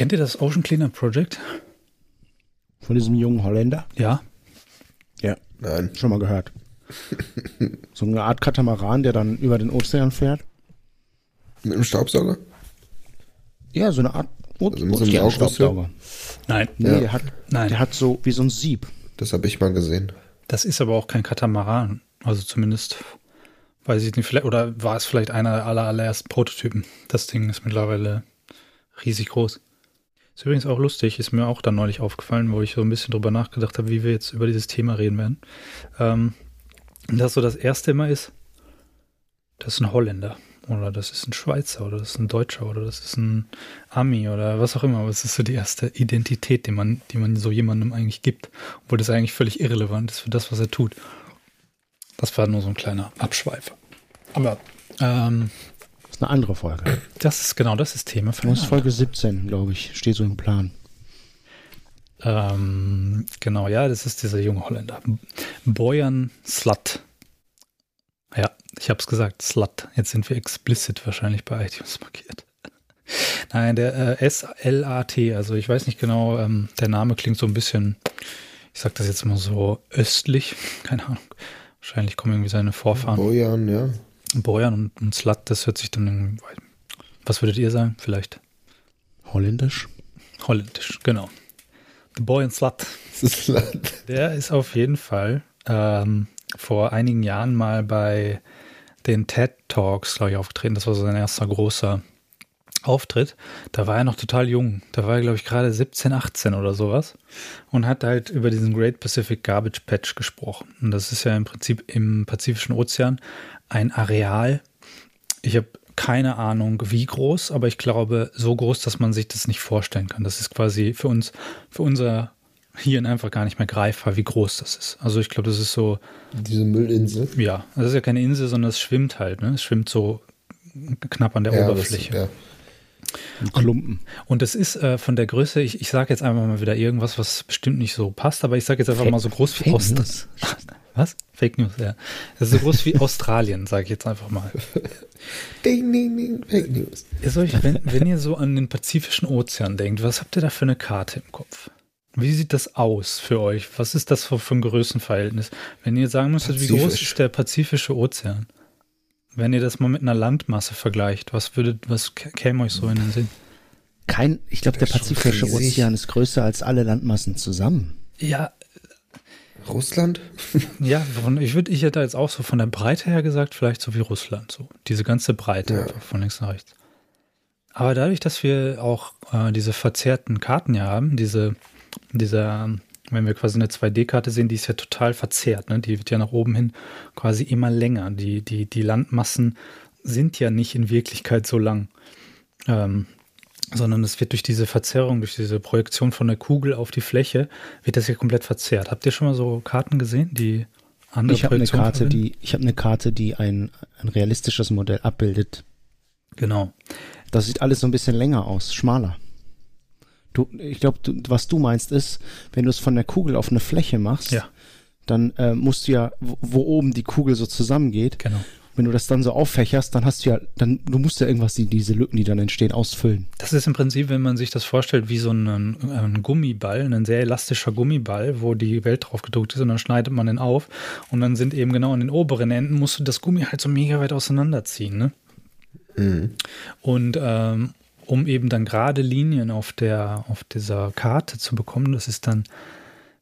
Kennt ihr das Ocean Cleaner Project? Von diesem jungen Holländer? Ja. Ja, Nein. schon mal gehört. So eine Art Katamaran, der dann über den Ozean fährt. Mit einem Staubsauger? Ja, so eine Art O Also mit so einem Ozeanstaubsauger. Nein. Nee, Ja. der hat, Nein. der hat so wie so ein Sieb. Das habe ich mal gesehen. Das ist aber auch kein Katamaran. Also zumindest weiß ich nicht, vielleicht, oder war es vielleicht einer der aller, allerersten Prototypen. Das Ding ist mittlerweile riesig groß. Ist übrigens auch lustig, ist mir auch dann neulich aufgefallen, wo ich so ein bisschen drüber nachgedacht habe, wie wir jetzt über dieses Thema reden werden. Ähm, dass so das erste immer ist, das ist ein Holländer. Oder das ist ein Schweizer oder das ist ein Deutscher oder das ist ein Ami oder was auch immer. Aber es ist so die erste Identität, die man, die man so jemandem eigentlich gibt. Obwohl das eigentlich völlig irrelevant ist für das, was er tut. Das war nur so ein kleiner Abschweifer. Aber ähm, Das ist eine andere Folge. das ist genau das ist Thema für Das ist Folge 17, glaube ich. Steht so im Plan. Ähm, genau, ja, das ist dieser junge Holländer. Bojan Slut. Ja, ich habe es gesagt, Slut. Jetzt sind wir explicit wahrscheinlich bei iTunes markiert. Nein, der äh, S-L-A-T, also ich weiß nicht genau, ähm, der Name klingt so ein bisschen, ich sag das jetzt mal so östlich, keine Ahnung. Wahrscheinlich kommen irgendwie seine Vorfahren. Bojan, ja. Bojan und, und Slut, das hört sich dann irgendwie, was würdet ihr sagen? Vielleicht Holländisch? holländisch, genau. The Bojan Slut. Das ist Land. Der ist auf jeden Fall ähm, vor einigen Jahren mal bei den TED Talks, glaube ich, aufgetreten. Das war so sein erster großer Auftritt. Da war er noch total jung. Da war er, glaube ich, gerade 17, 18 oder sowas. Und hat halt über diesen Great Pacific Garbage Patch gesprochen. Und das ist ja im Prinzip im Pazifischen Ozean ein Areal. Ich habe keine Ahnung, wie groß, aber ich glaube, so groß, dass man sich das nicht vorstellen kann. Das ist quasi für uns, für unser Hirn einfach gar nicht mehr greifbar, wie groß das ist. Also ich glaube, das ist so, Diese Müllinsel. ja, das ist ja keine Insel, sondern es schwimmt halt, ne? Es schwimmt so knapp an der Ja, das, Oberfläche. ja. Ein Klumpen. Und es ist äh, von der Größe, ich, ich sage jetzt einfach mal wieder irgendwas, was bestimmt nicht so passt, aber ich sage jetzt einfach mal so groß wie Australien. Was? Fake News, ja. Das ist so groß wie Australien, sage ich jetzt einfach mal. Ding, ding, ding, Fake News. Sollt, wenn, wenn ihr so an den Pazifischen Ozean denkt, was habt ihr da für eine Karte im Kopf? Wie sieht das aus für euch? Was ist das für, für ein Größenverhältnis? Wenn ihr sagen müsstet, wie groß Pazifisch. ist der Pazifische Ozean? Wenn ihr das mal mit einer Landmasse vergleicht, was würdet, was kä- käme euch so in den Sinn? Kein, ich glaube, der Pazifische. Ozean ist größer als alle Landmassen zusammen. Ja, Russland? ja, von, ich würde, ich hätte jetzt auch so von der Breite her gesagt, vielleicht so wie Russland, so. Diese ganze Breite Ja. einfach von links nach rechts. Aber dadurch, dass wir auch äh, diese verzerrten Karten ja haben, diese, diese, ähm, wenn wir quasi eine 2D-Karte sehen, die ist ja total verzerrt, ne? Die wird ja nach oben hin quasi immer länger. Die, die, die Landmassen sind ja nicht in Wirklichkeit so lang. Ähm, sondern es wird durch diese Verzerrung, durch diese Projektion von der Kugel auf die Fläche, wird das ja komplett verzerrt. Habt ihr schon mal so Karten gesehen, die andere Ich habe eine Karte, die, ich habe eine Karte, die ein, ein realistisches Modell abbildet. Genau. Das sieht alles so ein bisschen länger aus, schmaler. Du, ich glaube, du, was du meinst ist, wenn du es von der Kugel auf eine Fläche machst, Ja. dann äh, musst du ja, wo, wo oben die Kugel so zusammengeht, Genau. Wenn du das dann so auffächerst, dann hast du ja, dann, du musst ja irgendwas, die, diese Lücken, die dann entstehen, ausfüllen. Das ist im Prinzip, wenn man sich das vorstellt, wie so ein, ein Gummiball, ein sehr elastischer Gummiball, wo die Welt drauf gedruckt ist und dann schneidet man den auf und dann sind eben genau an den oberen Enden musst du das Gummi halt so mega weit auseinanderziehen, ne? Mhm. Und ähm, um eben dann gerade Linien auf der, auf dieser Karte zu bekommen, das ist dann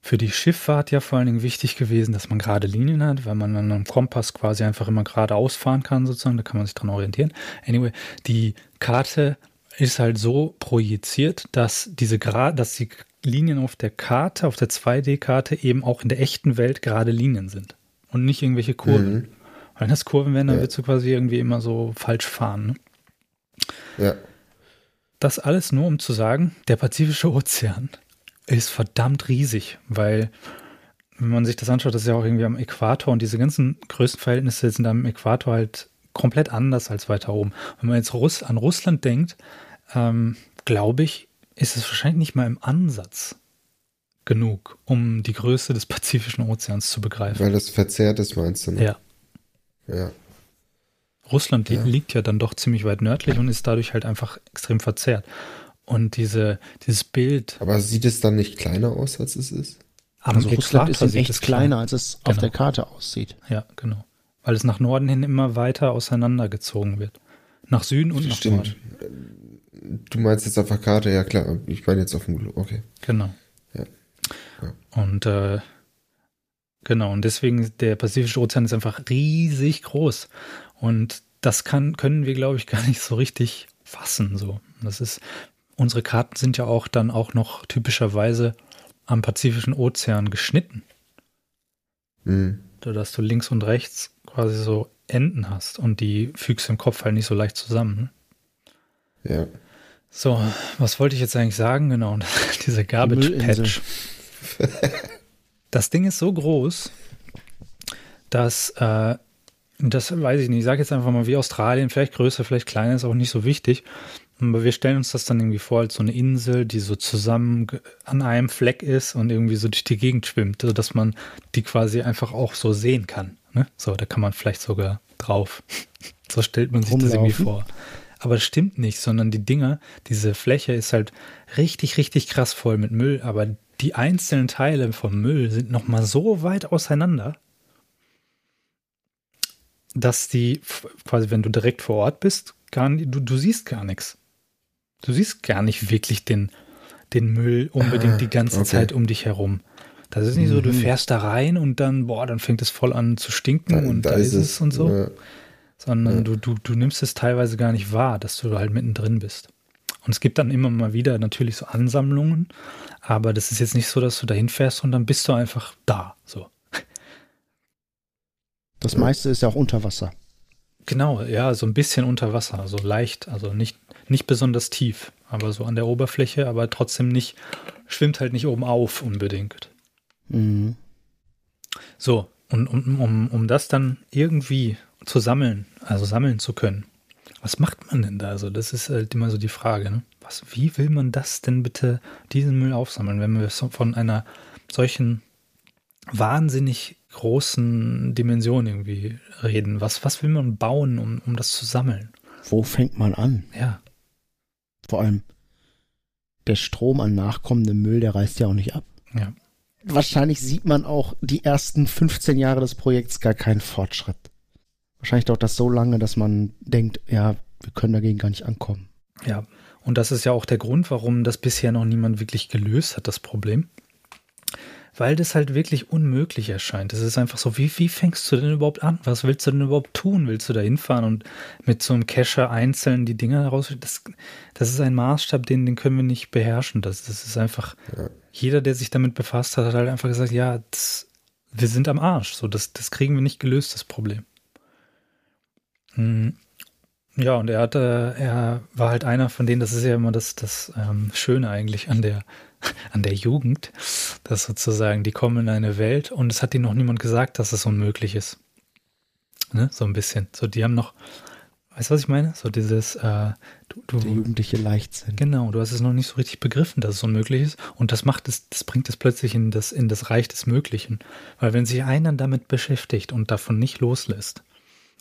für die Schifffahrt ja vor allen Dingen wichtig gewesen, dass man gerade Linien hat, weil man an einem Kompass quasi einfach immer geradeaus fahren kann, sozusagen, da kann man sich dran orientieren. Anyway, die Karte ist halt so projiziert, dass diese Gra- dass die Linien auf der Karte, auf der 2D-Karte eben auch in der echten Welt gerade Linien sind und nicht irgendwelche Kurven. Mhm. Weil wenn das Kurven wären, dann Ja. würdest du quasi irgendwie immer so falsch fahren. Ne? Ja. Das alles nur, um zu sagen, der Pazifische Ozean ist verdammt riesig, weil wenn man sich das anschaut, das ist ja auch irgendwie am Äquator und diese ganzen Größenverhältnisse sind am Äquator halt komplett anders als weiter oben. Wenn man jetzt Russ an Russland denkt, ähm, glaube ich, ist es wahrscheinlich nicht mal im Ansatz genug, um die Größe des Pazifischen Ozeans zu begreifen. Weil das verzerrt ist, meinst du? Ne? Ja. Ja. Russland Ja. liegt ja dann doch ziemlich weit nördlich und ist dadurch halt einfach extrem verzerrt. Und diese, dieses Bild Aber sieht es dann nicht kleiner aus, als es ist? am Also Russland ist echt es kleiner, als es auf Genau. der Karte aussieht. Ja, genau. Weil es nach Norden hin immer weiter auseinandergezogen wird. Nach Süden und nach Stimmt. Norden. Du meinst jetzt auf der Karte, ja klar. Ich meine jetzt auf dem Glo Okay. Genau. Ja. Ja. Und äh, genau, und deswegen der Pazifische Ozean ist einfach riesig groß. Und das kann, können wir, glaube ich, gar nicht so richtig fassen. So. Das ist, unsere Karten sind ja auch dann auch noch typischerweise am Pazifischen Ozean geschnitten. Mhm. sodass du links und rechts quasi so Enden hast und die fügst im Kopf halt nicht so leicht zusammen. Ne? Ja. So, was wollte ich jetzt eigentlich sagen? Genau, diese Garbage. Patch. Das Ding ist so groß, dass, äh, das weiß ich nicht, ich sage jetzt einfach mal wie Australien, vielleicht größer, vielleicht kleiner, ist auch nicht so wichtig. Aber wir stellen uns das dann irgendwie vor als so eine Insel, die so zusammen an einem Fleck ist und irgendwie so durch die Gegend schwimmt, sodass man die quasi einfach auch so sehen kann. Ne? So, da kann man vielleicht sogar drauf. So stellt man sich das irgendwie Rumlaufen. vor. Aber das stimmt nicht, sondern die Dinger, diese Fläche ist halt richtig, richtig krass voll mit Müll, aber die einzelnen Teile vom Müll sind nochmal so weit auseinander, dass die quasi, wenn du direkt vor Ort bist, gar nicht, du, du siehst gar nichts. Du siehst gar nicht wirklich den, den Müll unbedingt Ah, die ganze okay. Zeit um dich herum. Das ist nicht so, du Mhm. fährst da rein und dann, boah, dann fängt es voll an zu stinken und da, ist es und so Ja. sondern Ja. du, du, du nimmst es teilweise gar nicht wahr, dass du halt mittendrin bist. Und es gibt dann immer mal wieder natürlich so Ansammlungen, aber das ist jetzt nicht so, dass du dahin fährst und dann bist du einfach da. So. Das meiste ist ja auch unter Wasser. Genau, ja, so ein bisschen unter Wasser, so leicht, also nicht, nicht besonders tief, aber so an der Oberfläche, aber trotzdem nicht, schwimmt halt nicht oben auf unbedingt. Mhm. So, und um, um, um das dann irgendwie zu sammeln, also sammeln zu können, was macht man denn da? Also, das ist halt immer so die Frage, ne? Was, wie will man das denn bitte, diesen Müll aufsammeln, wenn wir von einer solchen wahnsinnig großen Dimension irgendwie reden? Was, was will man bauen, um, um das zu sammeln? Wo fängt man an? Ja, Vor allem der Strom an nachkommendem Müll, der reißt ja auch nicht ab. ja. Wahrscheinlich sieht man auch die ersten 15 Jahre des Projekts gar keinen Fortschritt. Wahrscheinlich dauert das so lange, dass man denkt, ja, wir können dagegen gar nicht ankommen. Ja, und das ist ja auch der Grund, warum das bisher noch niemand wirklich gelöst hat, das Problem. Weil das halt wirklich unmöglich erscheint. Es ist einfach so, wie, wie fängst du denn überhaupt an? Was willst du denn überhaupt tun? Willst du da hinfahren und mit so einem Cacher einzeln die Dinger raus? Das, das ist ein Maßstab, den, den können wir nicht beherrschen. Das, das ist einfach, Ja. jeder, der sich damit befasst hat, hat halt einfach gesagt, ja, das, wir sind am Arsch. So, das, das kriegen wir nicht gelöst, das Problem. Hm. Ja, und er hatte, er war halt einer von denen, das ist ja immer das, das ähm, Schöne eigentlich an der, an der Jugend, dass sozusagen die kommen in eine Welt und es hat ihnen noch niemand gesagt, dass es unmöglich ist. Ne? So ein bisschen. So, die haben noch, weißt du, was ich meine? So dieses, äh, du, du, der jugendliche Leichtsinn. Genau, du hast es noch nicht so richtig begriffen, dass es unmöglich ist. Und das macht es, das bringt es plötzlich in das, in das Reich des Möglichen. Weil wenn sich einer damit beschäftigt und davon nicht loslässt,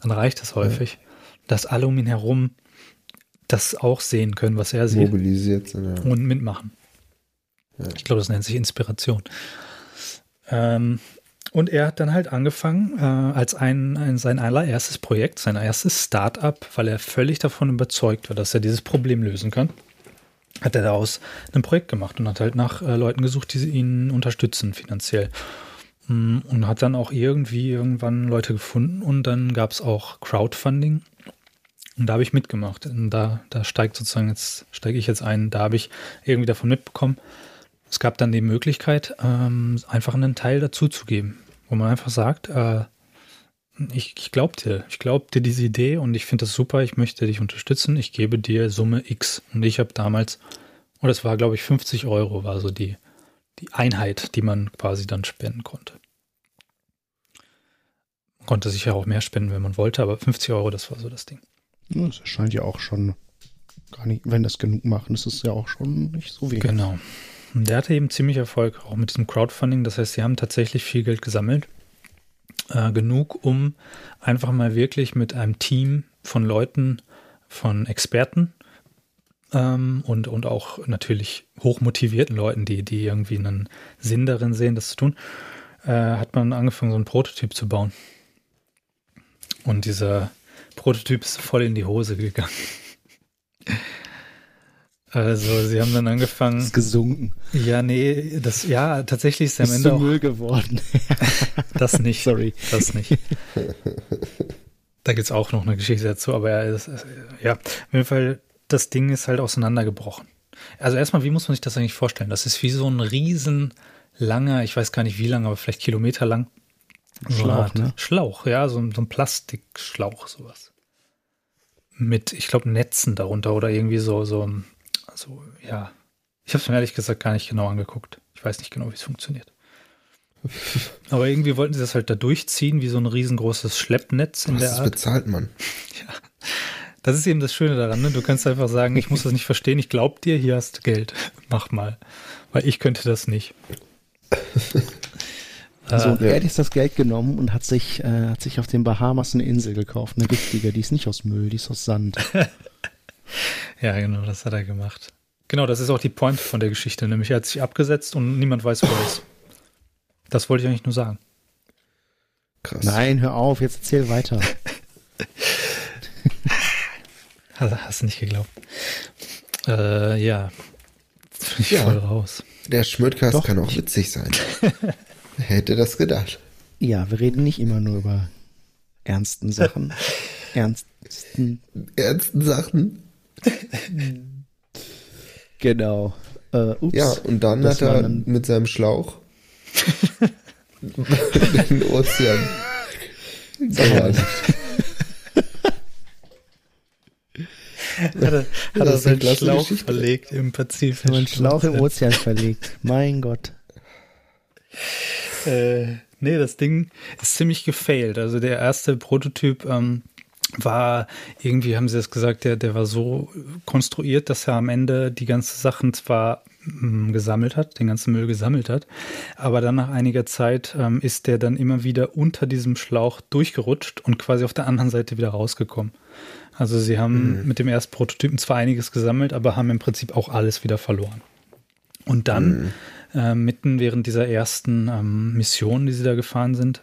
dann reicht es häufig, ja. dass alle um ihn herum das auch sehen können, was er sieht. Mobilisiert sind, ja. Und mitmachen. Ich glaube, das nennt sich Inspiration. Ähm, und er hat dann halt angefangen, äh, als ein, ein, sein allererstes Projekt, sein erstes Start-up, weil er völlig davon überzeugt war, dass er dieses Problem lösen kann, hat er daraus ein Projekt gemacht und hat halt nach äh, Leuten gesucht, die ihn unterstützen finanziell. Mm, und hat dann auch irgendwie irgendwann Leute gefunden und dann gab es auch Crowdfunding. Und da habe ich mitgemacht. Und da, da steigt sozusagen jetzt, steige ich jetzt ein, da habe ich irgendwie davon mitbekommen, es gab dann die Möglichkeit, ähm, einfach einen Teil dazuzugeben, wo man einfach sagt, äh, ich, ich glaube dir, ich glaube dir diese Idee und ich finde das super, ich möchte dich unterstützen, ich gebe dir Summe X. Und ich habe damals, und das war glaube ich 50 Euro, war so die, die Einheit, die man quasi dann spenden konnte. Man konnte sich ja auch mehr spenden, wenn man wollte, aber 50 Euro, das war so das Ding. Das scheint ja auch schon gar nicht, wenn das genug machen, ist es ja auch schon nicht so wenig. Genau. Der hatte eben ziemlich Erfolg, auch mit diesem Crowdfunding. Das heißt, sie haben tatsächlich viel Geld gesammelt. Äh, genug, um einfach mal wirklich mit einem Team von Leuten, von Experten ähm, und, und auch natürlich hochmotivierten Leuten, die, die irgendwie einen Sinn darin sehen, das zu tun, äh, hat man angefangen, so einen Prototyp zu bauen. Und dieser Prototyp ist voll in die Hose gegangen. Also, sie haben dann angefangen. Ist gesunken. Ja, nee, das, ja, tatsächlich ist er am Ende auch. Müll geworden. das nicht. Sorry. Das nicht. Da gibt es auch noch eine Geschichte dazu, aber ja, das, ja, auf jeden Fall, das Ding ist halt auseinandergebrochen. Also erstmal, wie muss man sich das eigentlich vorstellen? Das ist wie so ein riesen langer, ich weiß gar nicht wie lang, aber vielleicht Kilometer lang. Schlauch, so ne? Schlauch, ja, so, so ein Plastikschlauch, sowas. Mit, ich glaube, Netzen darunter oder irgendwie so, so also ja, ich habe es mir ehrlich gesagt gar nicht genau angeguckt. Ich weiß nicht genau, wie es funktioniert. Aber irgendwie wollten sie das halt da durchziehen, wie so ein riesengroßes Schleppnetz in Was der Art. Das bezahlt man. Ja. Das ist eben das Schöne daran, ne? Du kannst einfach sagen, ich muss das nicht verstehen, ich glaub dir, hier hast du Geld. Mach mal. Weil ich könnte das nicht. Also äh, er hat das Geld genommen und hat sich, äh, hat sich auf den Bahamas eine Insel gekauft, eine richtige, die ist nicht aus Müll, die ist aus Sand. Ja, genau, das hat er gemacht. Genau, das ist auch die Point von der Geschichte, nämlich er hat sich abgesetzt und niemand weiß, wo er ist. Das wollte ich eigentlich nur sagen. Krass. Nein, hör auf, jetzt erzähl weiter. hast du nicht geglaubt. Äh, ja. Ich ja, voll raus. Der Schmödkast kann auch witzig sein. Hätte das gedacht. Ja, wir reden nicht immer nur über ernsten Sachen. ernsten. Ernsten Sachen? genau. Äh, ups, ja, und dann hat er ein... mit seinem Schlauch den Ozean gehalten. hat er, hat er seinen Schlauch Geschichte. verlegt im Pazifik. Einen Schlauch im Ozean verlegt. Mein Gott. Äh, nee, das Ding ist ziemlich gefailt. Also der erste Prototyp ähm, war irgendwie, haben sie das gesagt, der, der war so konstruiert, dass er am Ende die ganzen Sachen zwar mm, gesammelt hat, den ganzen Müll gesammelt hat, aber dann nach einiger Zeit ähm, ist der dann immer wieder unter diesem Schlauch durchgerutscht und quasi auf der anderen Seite wieder rausgekommen. Also sie haben mhm. mit dem ersten Prototypen zwar einiges gesammelt, aber haben im Prinzip auch alles wieder verloren. Und dann, mhm. äh, mitten während dieser ersten ähm, Mission, die sie da gefahren sind,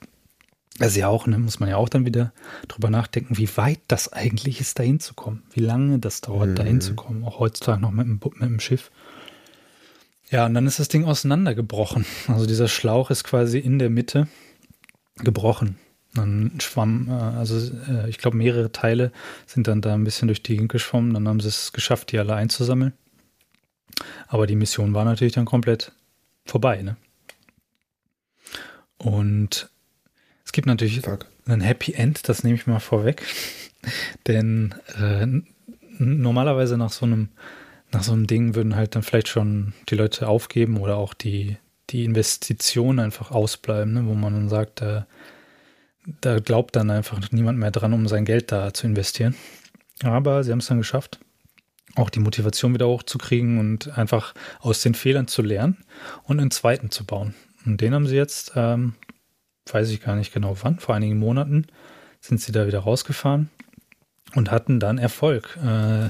also ja auch, ne, muss man ja auch dann wieder drüber nachdenken, wie weit das eigentlich ist, da hinzukommen. Wie lange das dauert, mhm. da hinzukommen. Auch heutzutage noch mit dem, mit dem Schiff. Ja, und dann ist das Ding auseinandergebrochen. Also dieser Schlauch ist quasi in der Mitte gebrochen. Dann schwamm, äh, also äh, ich glaube, mehrere Teile sind dann da ein bisschen durch die Gegend geschwommen. Dann haben sie es geschafft, die alle einzusammeln. Aber die Mission war natürlich dann komplett vorbei, ne? Und gibt natürlich Fuck. ein Happy End, das nehme ich mal vorweg. Denn äh, normalerweise nach so einem nach so einem Ding würden halt dann vielleicht schon die Leute aufgeben oder auch die, die Investitionen einfach ausbleiben, ne? wo man dann sagt, äh, da glaubt dann einfach niemand mehr dran, um sein Geld da zu investieren. Aber sie haben es dann geschafft, auch die Motivation wieder hochzukriegen und einfach aus den Fehlern zu lernen und einen zweiten zu bauen. Und den haben sie jetzt, ähm, weiß ich gar nicht genau wann, vor einigen Monaten sind sie da wieder rausgefahren und hatten dann Erfolg. Äh,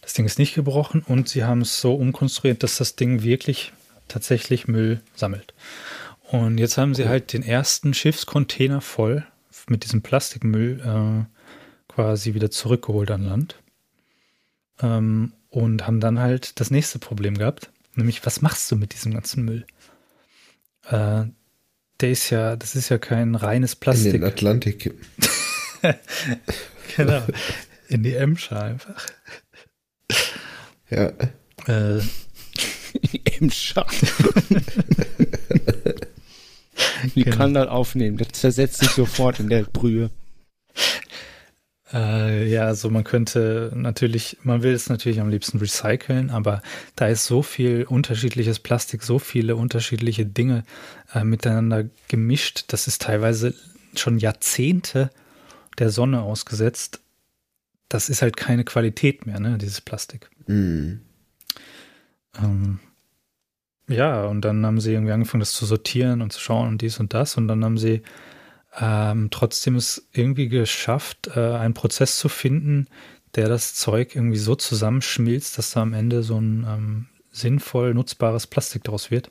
das Ding ist nicht gebrochen und sie haben es so umkonstruiert, dass das Ding wirklich tatsächlich Müll sammelt. Und jetzt haben sie halt den ersten Schiffscontainer voll mit diesem Plastikmüll äh, quasi wieder zurückgeholt an Land. Ähm, und haben dann halt das nächste Problem gehabt, nämlich was machst du mit diesem ganzen Müll? Äh, der ist ja, das ist ja kein reines Plastik. In den Atlantik kippen. genau. In die Emscher einfach. Ja. Äh. Emscher. Die genau. kann das aufnehmen. Das zersetzt sich sofort in der Brühe. Äh, ja, also man könnte natürlich, man will es natürlich am liebsten recyceln, aber da ist so viel unterschiedliches Plastik, so viele unterschiedliche Dinge äh, miteinander gemischt. Das ist teilweise schon Jahrzehnte der Sonne ausgesetzt. Das ist halt keine Qualität mehr, ne, dieses Plastik. Mm. Ähm, ja, und dann haben sie irgendwie angefangen, das zu sortieren und zu schauen und dies und das. Und dann haben sie ähm, trotzdem es irgendwie geschafft, äh, einen Prozess zu finden, der das Zeug irgendwie so zusammenschmilzt, dass da am Ende so ein ähm, sinnvoll nutzbares Plastik daraus wird.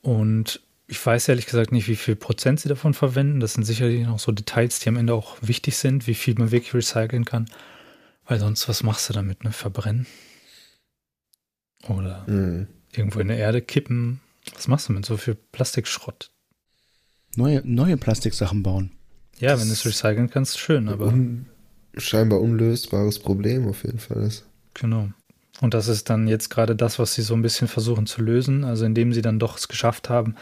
Und ich weiß ehrlich gesagt nicht, wie viel Prozent sie davon verwenden. Das sind sicherlich noch so Details, die am Ende auch wichtig sind, wie viel man wirklich recyceln kann. Weil sonst, was machst du damit? Ne? Verbrennen? Oder mhm. irgendwo in der Erde kippen? Was machst du mit so viel Plastikschrott? Neue, neue Plastiksachen bauen. Ja, das wenn du es recyceln kannst, schön, aber. Un scheinbar unlösbares Problem auf jeden Fall ist. Genau. Und das ist dann jetzt gerade das, was sie so ein bisschen versuchen zu lösen. Also indem sie dann doch es geschafft haben,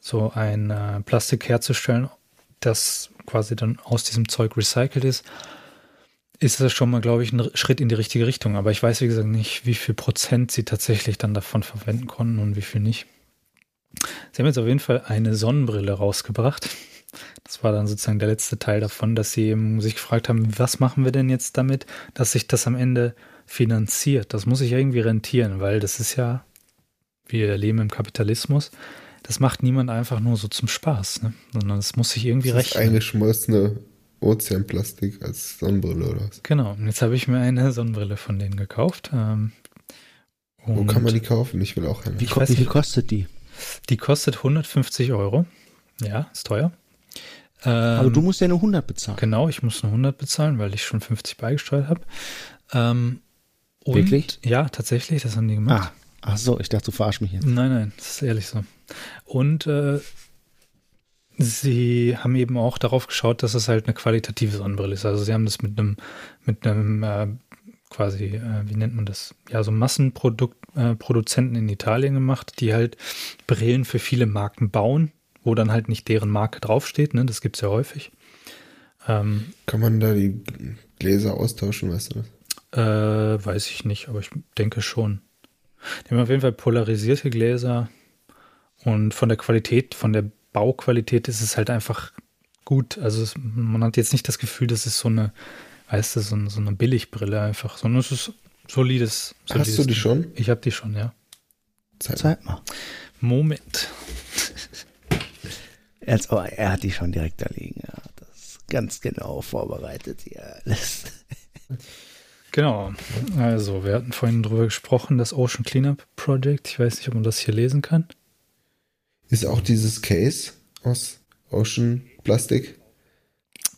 so ein äh, Plastik herzustellen, das quasi dann aus diesem Zeug recycelt ist, ist das schon mal, glaube ich, ein Schritt in die richtige Richtung. Aber ich weiß, wie gesagt, nicht, wie viel Prozent sie tatsächlich dann davon verwenden konnten und wie viel nicht. Sie haben jetzt auf jeden Fall eine Sonnenbrille rausgebracht. Das war dann sozusagen der letzte Teil davon, dass sie eben sich gefragt haben, was machen wir denn jetzt damit, dass sich das am Ende finanziert. Das muss sich irgendwie rentieren, weil das ist ja, wir leben im Kapitalismus. Das macht niemand einfach nur so zum Spaß, ne? sondern es muss sich irgendwie das rechnen. Eingeschmolzene Ozeanplastik als Sonnenbrille oder was? Genau. Und jetzt habe ich mir eine Sonnenbrille von denen gekauft. Ähm, Wo kann man die kaufen? Ich will auch eine. Wie, wie viel kostet die? Die kostet 150 Euro. Ja, ist teuer. Ähm, Aber du musst ja nur 100 bezahlen. Genau, ich muss nur 100 bezahlen, weil ich schon 50 beigesteuert habe. Ähm, Wirklich? Ja, tatsächlich, das haben die gemacht. Ah, ach so, ich dachte, du verarsch mich jetzt. Nein, nein, das ist ehrlich so. Und äh, sie haben eben auch darauf geschaut, dass es halt eine qualitative Sonnenbrille ist. Also sie haben das mit einem, mit einem äh, quasi, äh, wie nennt man das? Ja, so Massenproduzenten äh, in Italien gemacht, die halt Brillen für viele Marken bauen, wo dann halt nicht deren Marke draufsteht, ne? Das gibt es ja häufig. Ähm, Kann man da die Gläser austauschen, weißt du das? Äh, weiß ich nicht, aber ich denke schon. Die haben auf jeden Fall polarisierte Gläser und von der Qualität, von der Bauqualität ist es halt einfach gut. Also es, man hat jetzt nicht das Gefühl, dass es so eine, weißt du, so, so eine Billigbrille einfach, sondern es ist solides. solides Hast du die Ding. schon? Ich habe die schon, ja. Zeig, Zeig mal. Moment. Als, oh, er hat die schon direkt da liegen. Ja, das ist ganz genau vorbereitet hier alles. Genau. Also, wir hatten vorhin drüber gesprochen, das Ocean Cleanup Project. Ich weiß nicht, ob man das hier lesen kann. Ist auch dieses Case aus Ocean Plastik?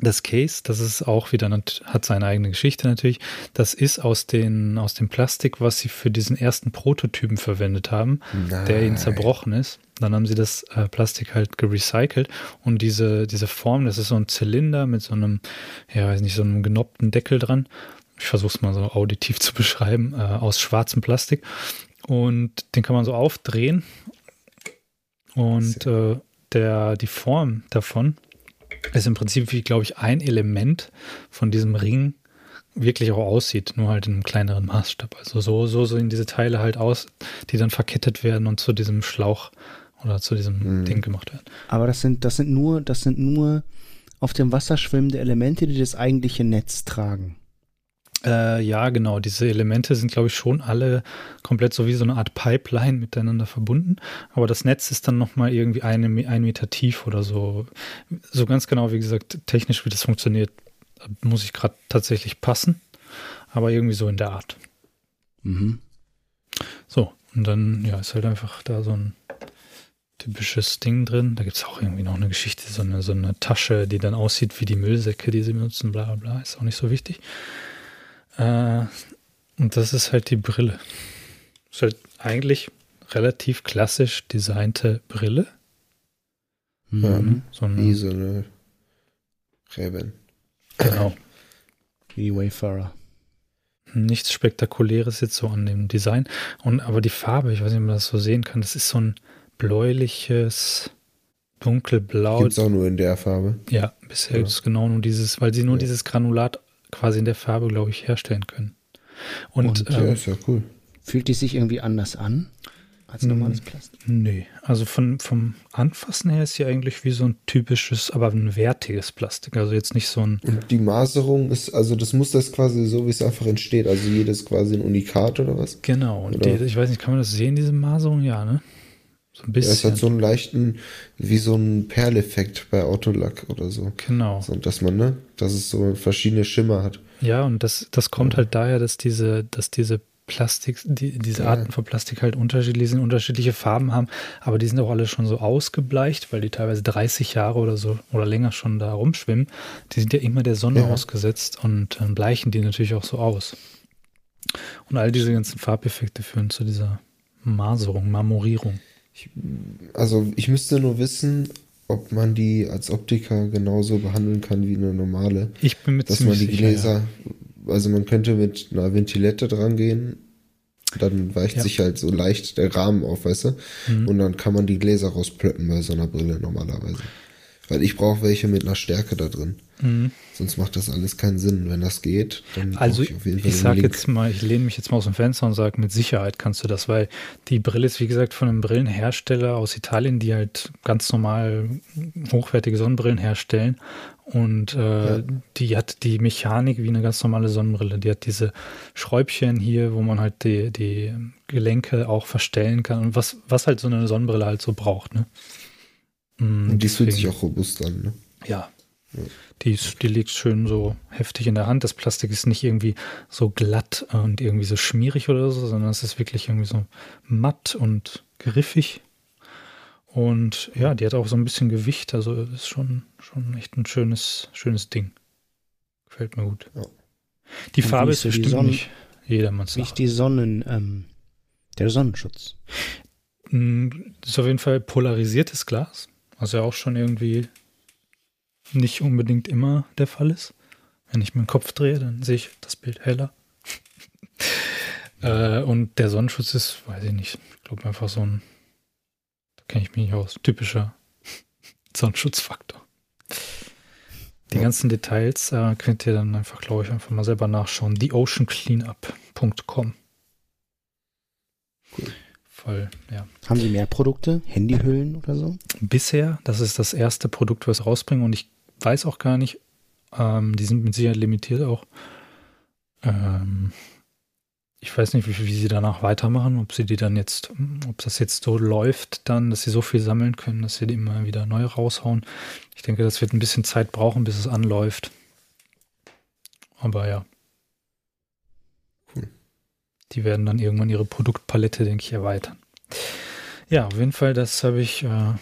Das Case, das ist auch wieder, hat seine eigene Geschichte natürlich. Das ist aus, den, aus dem Plastik, was sie für diesen ersten Prototypen verwendet haben, Nein. der ihnen zerbrochen ist. Dann haben sie das äh, Plastik halt gerecycelt und diese, diese Form, das ist so ein Zylinder mit so einem, ja, weiß nicht, so einem genoppten Deckel dran. Ich versuche es mal so auditiv zu beschreiben, äh, aus schwarzem Plastik. Und den kann man so aufdrehen und äh, der, die Form davon ist im Prinzip wie, glaube ich, ein Element von diesem Ring wirklich auch aussieht, nur halt in einem kleineren Maßstab. Also so, so sehen diese Teile halt aus, die dann verkettet werden und zu diesem Schlauch oder zu diesem mhm. Ding gemacht werden. Aber das sind, das sind nur, das sind nur auf dem Wasser schwimmende Elemente, die das eigentliche Netz tragen. Äh, ja, genau. Diese Elemente sind, glaube ich, schon alle komplett so wie so eine Art Pipeline miteinander verbunden. Aber das Netz ist dann nochmal irgendwie eine, ein Meter tief oder so. So ganz genau, wie gesagt, technisch, wie das funktioniert, muss ich gerade tatsächlich passen. Aber irgendwie so in der Art. Mhm. So, und dann, ja, ist halt einfach da so ein typisches Ding drin. Da gibt es auch irgendwie noch eine Geschichte, so eine, so eine Tasche, die dann aussieht wie die Müllsäcke, die sie benutzen, bla bla bla. Ist auch nicht so wichtig. Äh, und das ist halt die Brille. Ist halt eigentlich relativ klassisch designte Brille. Ja, mhm. so eine, wie so eine Reben. Genau. Wie Wayfarer. Nichts Spektakuläres jetzt so an dem Design. Und aber die Farbe, ich weiß nicht, ob man das so sehen kann, das ist so ein bläuliches, dunkelblau. Gibt es auch nur in der Farbe? Ja, bisher ja. ist es genau nur dieses, weil sie nur ja. dieses Granulat quasi in der Farbe, glaube ich, herstellen können. Und, Und ähm, ja, ist ja cool. Fühlt die sich irgendwie anders an als normales Plastik? Nee, also von, vom Anfassen her ist sie eigentlich wie so ein typisches, aber ein wertiges Plastik. Also jetzt nicht so ein. Und die Maserung ist, also das Muster ist quasi so, wie es einfach entsteht. Also jedes quasi ein Unikat oder was? Genau. Und die, ich weiß nicht, kann man das sehen, diese Maserung? Ja, ne? So ein bisschen. Ja, es hat so einen leichten, wie so ein Perleffekt bei Autolack oder so. Genau. So, dass man, ne, dass es so verschiedene Schimmer hat. Ja, und das, das kommt ja. halt daher, dass diese, dass diese Plastik, die, diese ja. Arten von Plastik halt unterschiedlich sind, unterschiedliche Farben haben, aber die sind auch alle schon so ausgebleicht, weil die teilweise 30 Jahre oder so oder länger schon da rumschwimmen. Die sind ja immer der Sonne ja. ausgesetzt und dann bleichen die natürlich auch so aus. Und all diese ganzen Farbeffekte führen zu dieser Maserung, Marmorierung. Ich, also ich müsste nur wissen, ob man die als Optiker genauso behandeln kann wie eine normale. Ich bin mit Dass man die Gläser, sicher, ja. also man könnte mit einer Ventilette dran gehen, dann weicht ja. sich halt so leicht der Rahmen auf, weißt du? Mhm. Und dann kann man die Gläser rausplöppen bei so einer Brille normalerweise. Weil ich brauche welche mit einer Stärke da drin. Mhm. Sonst macht das alles keinen Sinn. Wenn das geht, dann also ich auf jeden Fall. Ich sage jetzt mal, ich lehne mich jetzt mal aus dem Fenster und sage, mit Sicherheit kannst du das, weil die Brille ist, wie gesagt, von einem Brillenhersteller aus Italien, die halt ganz normal hochwertige Sonnenbrillen herstellen. Und äh, ja. die hat die Mechanik wie eine ganz normale Sonnenbrille. Die hat diese Schräubchen hier, wo man halt die, die Gelenke auch verstellen kann. Und was, was halt so eine Sonnenbrille halt so braucht, ne? Und die fühlt sich auch robust an, ne? Ja, die, die liegt schön so heftig in der Hand. Das Plastik ist nicht irgendwie so glatt und irgendwie so schmierig oder so, sondern es ist wirklich irgendwie so matt und griffig. Und ja, die hat auch so ein bisschen Gewicht, also ist schon, schon echt ein schönes, schönes Ding. Gefällt mir gut. Ja. Die und Farbe ist bestimmt Sonnen, nicht jedermanns. Nicht die Sonnen, ähm, der Sonnenschutz. Mm, das ist auf jeden Fall polarisiertes Glas. Also ja auch schon irgendwie nicht unbedingt immer der Fall ist. Wenn ich meinen Kopf drehe, dann sehe ich das Bild heller. äh, und der Sonnenschutz ist, weiß ich nicht, ich glaube einfach so ein, da kenne ich mich nicht aus, typischer Sonnenschutzfaktor. Die ja. ganzen Details äh, könnt ihr dann einfach, glaube ich, einfach mal selber nachschauen. TheOceanCleanup.com. Voll, ja. Haben Sie mehr Produkte? Handyhüllen oder so? Bisher, das ist das erste Produkt, was rausbringen und ich weiß auch gar nicht. Ähm, die sind mit Sicherheit limitiert auch. Ähm, ich weiß nicht, wie, wie, sie danach weitermachen, ob sie die dann jetzt, ob das jetzt so läuft, dann, dass sie so viel sammeln können, dass sie die immer wieder neu raushauen. Ich denke, das wird ein bisschen Zeit brauchen, bis es anläuft. Aber ja. Die werden dann irgendwann ihre Produktpalette, denke ich, erweitern. Ja, auf jeden Fall, das habe ich, äh,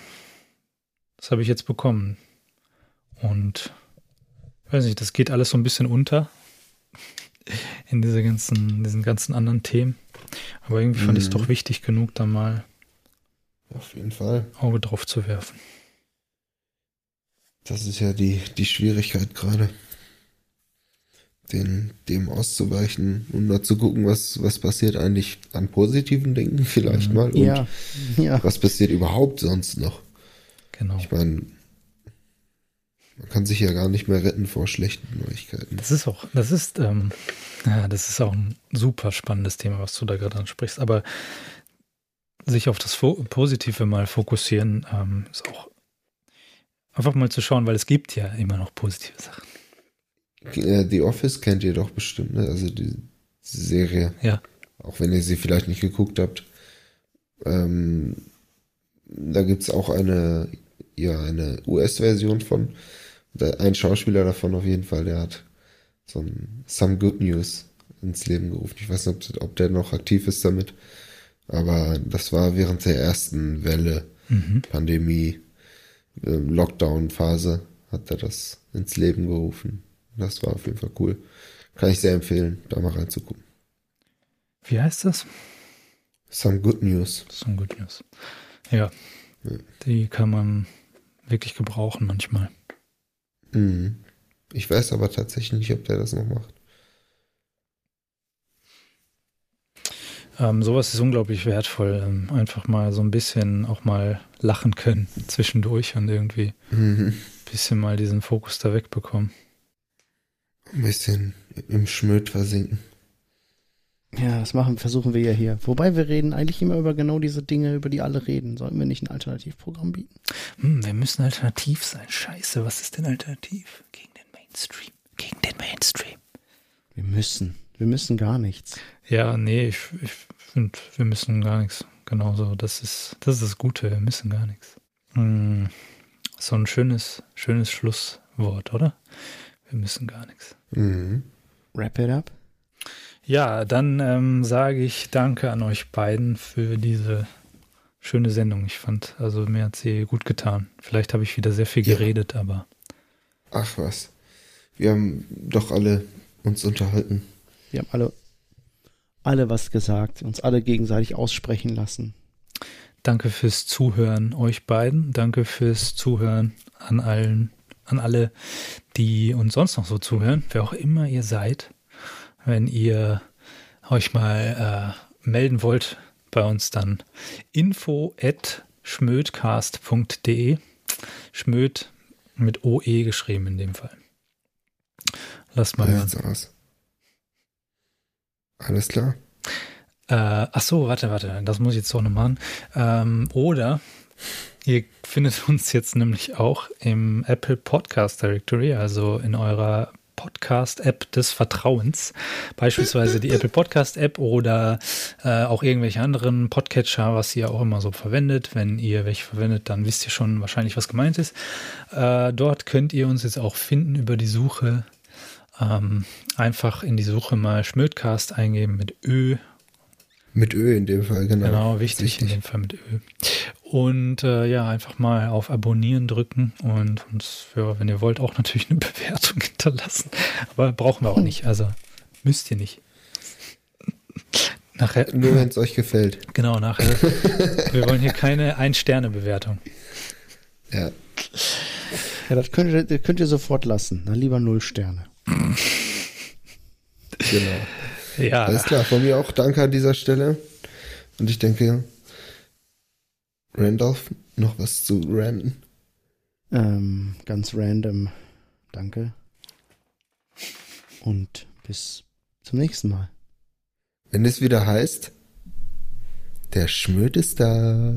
das habe ich jetzt bekommen. Und weiß nicht, das geht alles so ein bisschen unter in diese ganzen, diesen ganzen anderen Themen. Aber irgendwie fand mhm. ich es doch wichtig genug, da mal auf jeden Fall Auge drauf zu werfen. Das ist ja die, die Schwierigkeit gerade. Den, dem auszuweichen und mal zu gucken, was, was passiert eigentlich an positiven Dingen vielleicht mhm. mal und ja, ja. was passiert überhaupt sonst noch. Genau. Ich meine, Man kann sich ja gar nicht mehr retten vor schlechten Neuigkeiten. Das ist auch, das ist, ähm, ja, das ist auch ein super spannendes Thema, was du da gerade ansprichst. Aber sich auf das Positive mal fokussieren, ähm, ist auch einfach mal zu schauen, weil es gibt ja immer noch positive Sachen. The Office kennt ihr doch bestimmt, ne? Also die Serie. Ja. Auch wenn ihr sie vielleicht nicht geguckt habt. Ähm, da gibt es auch eine, ja, eine US-Version von. Ein Schauspieler davon auf jeden Fall, der hat so ein Some Good News ins Leben gerufen. Ich weiß nicht, ob, der noch aktiv ist damit. Aber das war während der ersten Welle, mhm. Pandemie, ähm, Lockdown-Phase, hat er das ins Leben gerufen. Das war auf jeden Fall cool. Kann ich sehr empfehlen, da mal reinzugucken. Wie heißt das? Some Good News. Some Good News. Ja, ja. die kann man wirklich gebrauchen manchmal. Mhm. Ich weiß aber tatsächlich nicht, ob der das noch macht. Ähm, sowas ist unglaublich wertvoll. Ähm, einfach mal so ein bisschen auch mal lachen können zwischendurch und irgendwie mhm. ein bisschen mal diesen Fokus da wegbekommen. Ein bisschen im Schmöd versinken. Ja, das machen, versuchen wir ja hier. Wobei wir reden eigentlich immer über genau diese Dinge, über die alle reden. Sollten wir nicht ein Alternativprogramm bieten? Hm, wir müssen alternativ sein. Scheiße, was ist denn alternativ? Gegen den Mainstream. Gegen den Mainstream. Wir müssen. Wir müssen gar nichts. Ja, nee, ich, ich finde, wir müssen gar nichts. Genauso. Das ist, das ist das Gute. Wir müssen gar nichts. Hm, so ein schönes, schönes Schlusswort, oder? Wir müssen gar nichts. Mhm. Wrap it up. Ja, dann ähm, sage ich danke an euch beiden für diese schöne Sendung. Ich fand, also mir hat sie gut getan. Vielleicht habe ich wieder sehr viel geredet, ja. aber. Ach was. Wir haben doch alle uns unterhalten. Wir haben alle, alle was gesagt, uns alle gegenseitig aussprechen lassen. Danke fürs Zuhören, euch beiden. Danke fürs Zuhören an allen, an alle, die uns sonst noch so zuhören, wer auch immer ihr seid wenn ihr euch mal äh, melden wollt bei uns, dann info at schmödcast.de. Schmöd mit OE geschrieben in dem Fall. Lasst mal hören. Aus. Alles klar. Äh, ach so, warte, warte, das muss ich jetzt doch noch machen. Ähm, oder ihr findet uns jetzt nämlich auch im Apple Podcast Directory, also in eurer Podcast-App des Vertrauens. Beispielsweise die Apple Podcast-App oder äh, auch irgendwelche anderen Podcatcher, was ihr auch immer so verwendet. Wenn ihr welche verwendet, dann wisst ihr schon wahrscheinlich, was gemeint ist. Äh, dort könnt ihr uns jetzt auch finden über die Suche. Ähm, einfach in die Suche mal Schmödcast eingeben mit Ö mit Ö in dem Fall, genau. Genau, wichtig, in dem Fall mit Ö. Und äh, ja, einfach mal auf Abonnieren drücken und uns für, wenn ihr wollt, auch natürlich eine Bewertung hinterlassen. Aber brauchen wir auch nicht. Also müsst ihr nicht. Nachher, Nur wenn es euch gefällt. Genau, nachher. wir wollen hier keine Ein-Sterne-Bewertung. Ja. Ja, das könnt ihr, das könnt ihr sofort lassen. Na, lieber null Sterne. genau. Ja. Alles klar, von mir auch danke an dieser Stelle. Und ich denke, Randolph, noch was zu randen? Ähm, ganz random. Danke. Und bis zum nächsten Mal. Wenn es wieder heißt, der Schmöd ist da.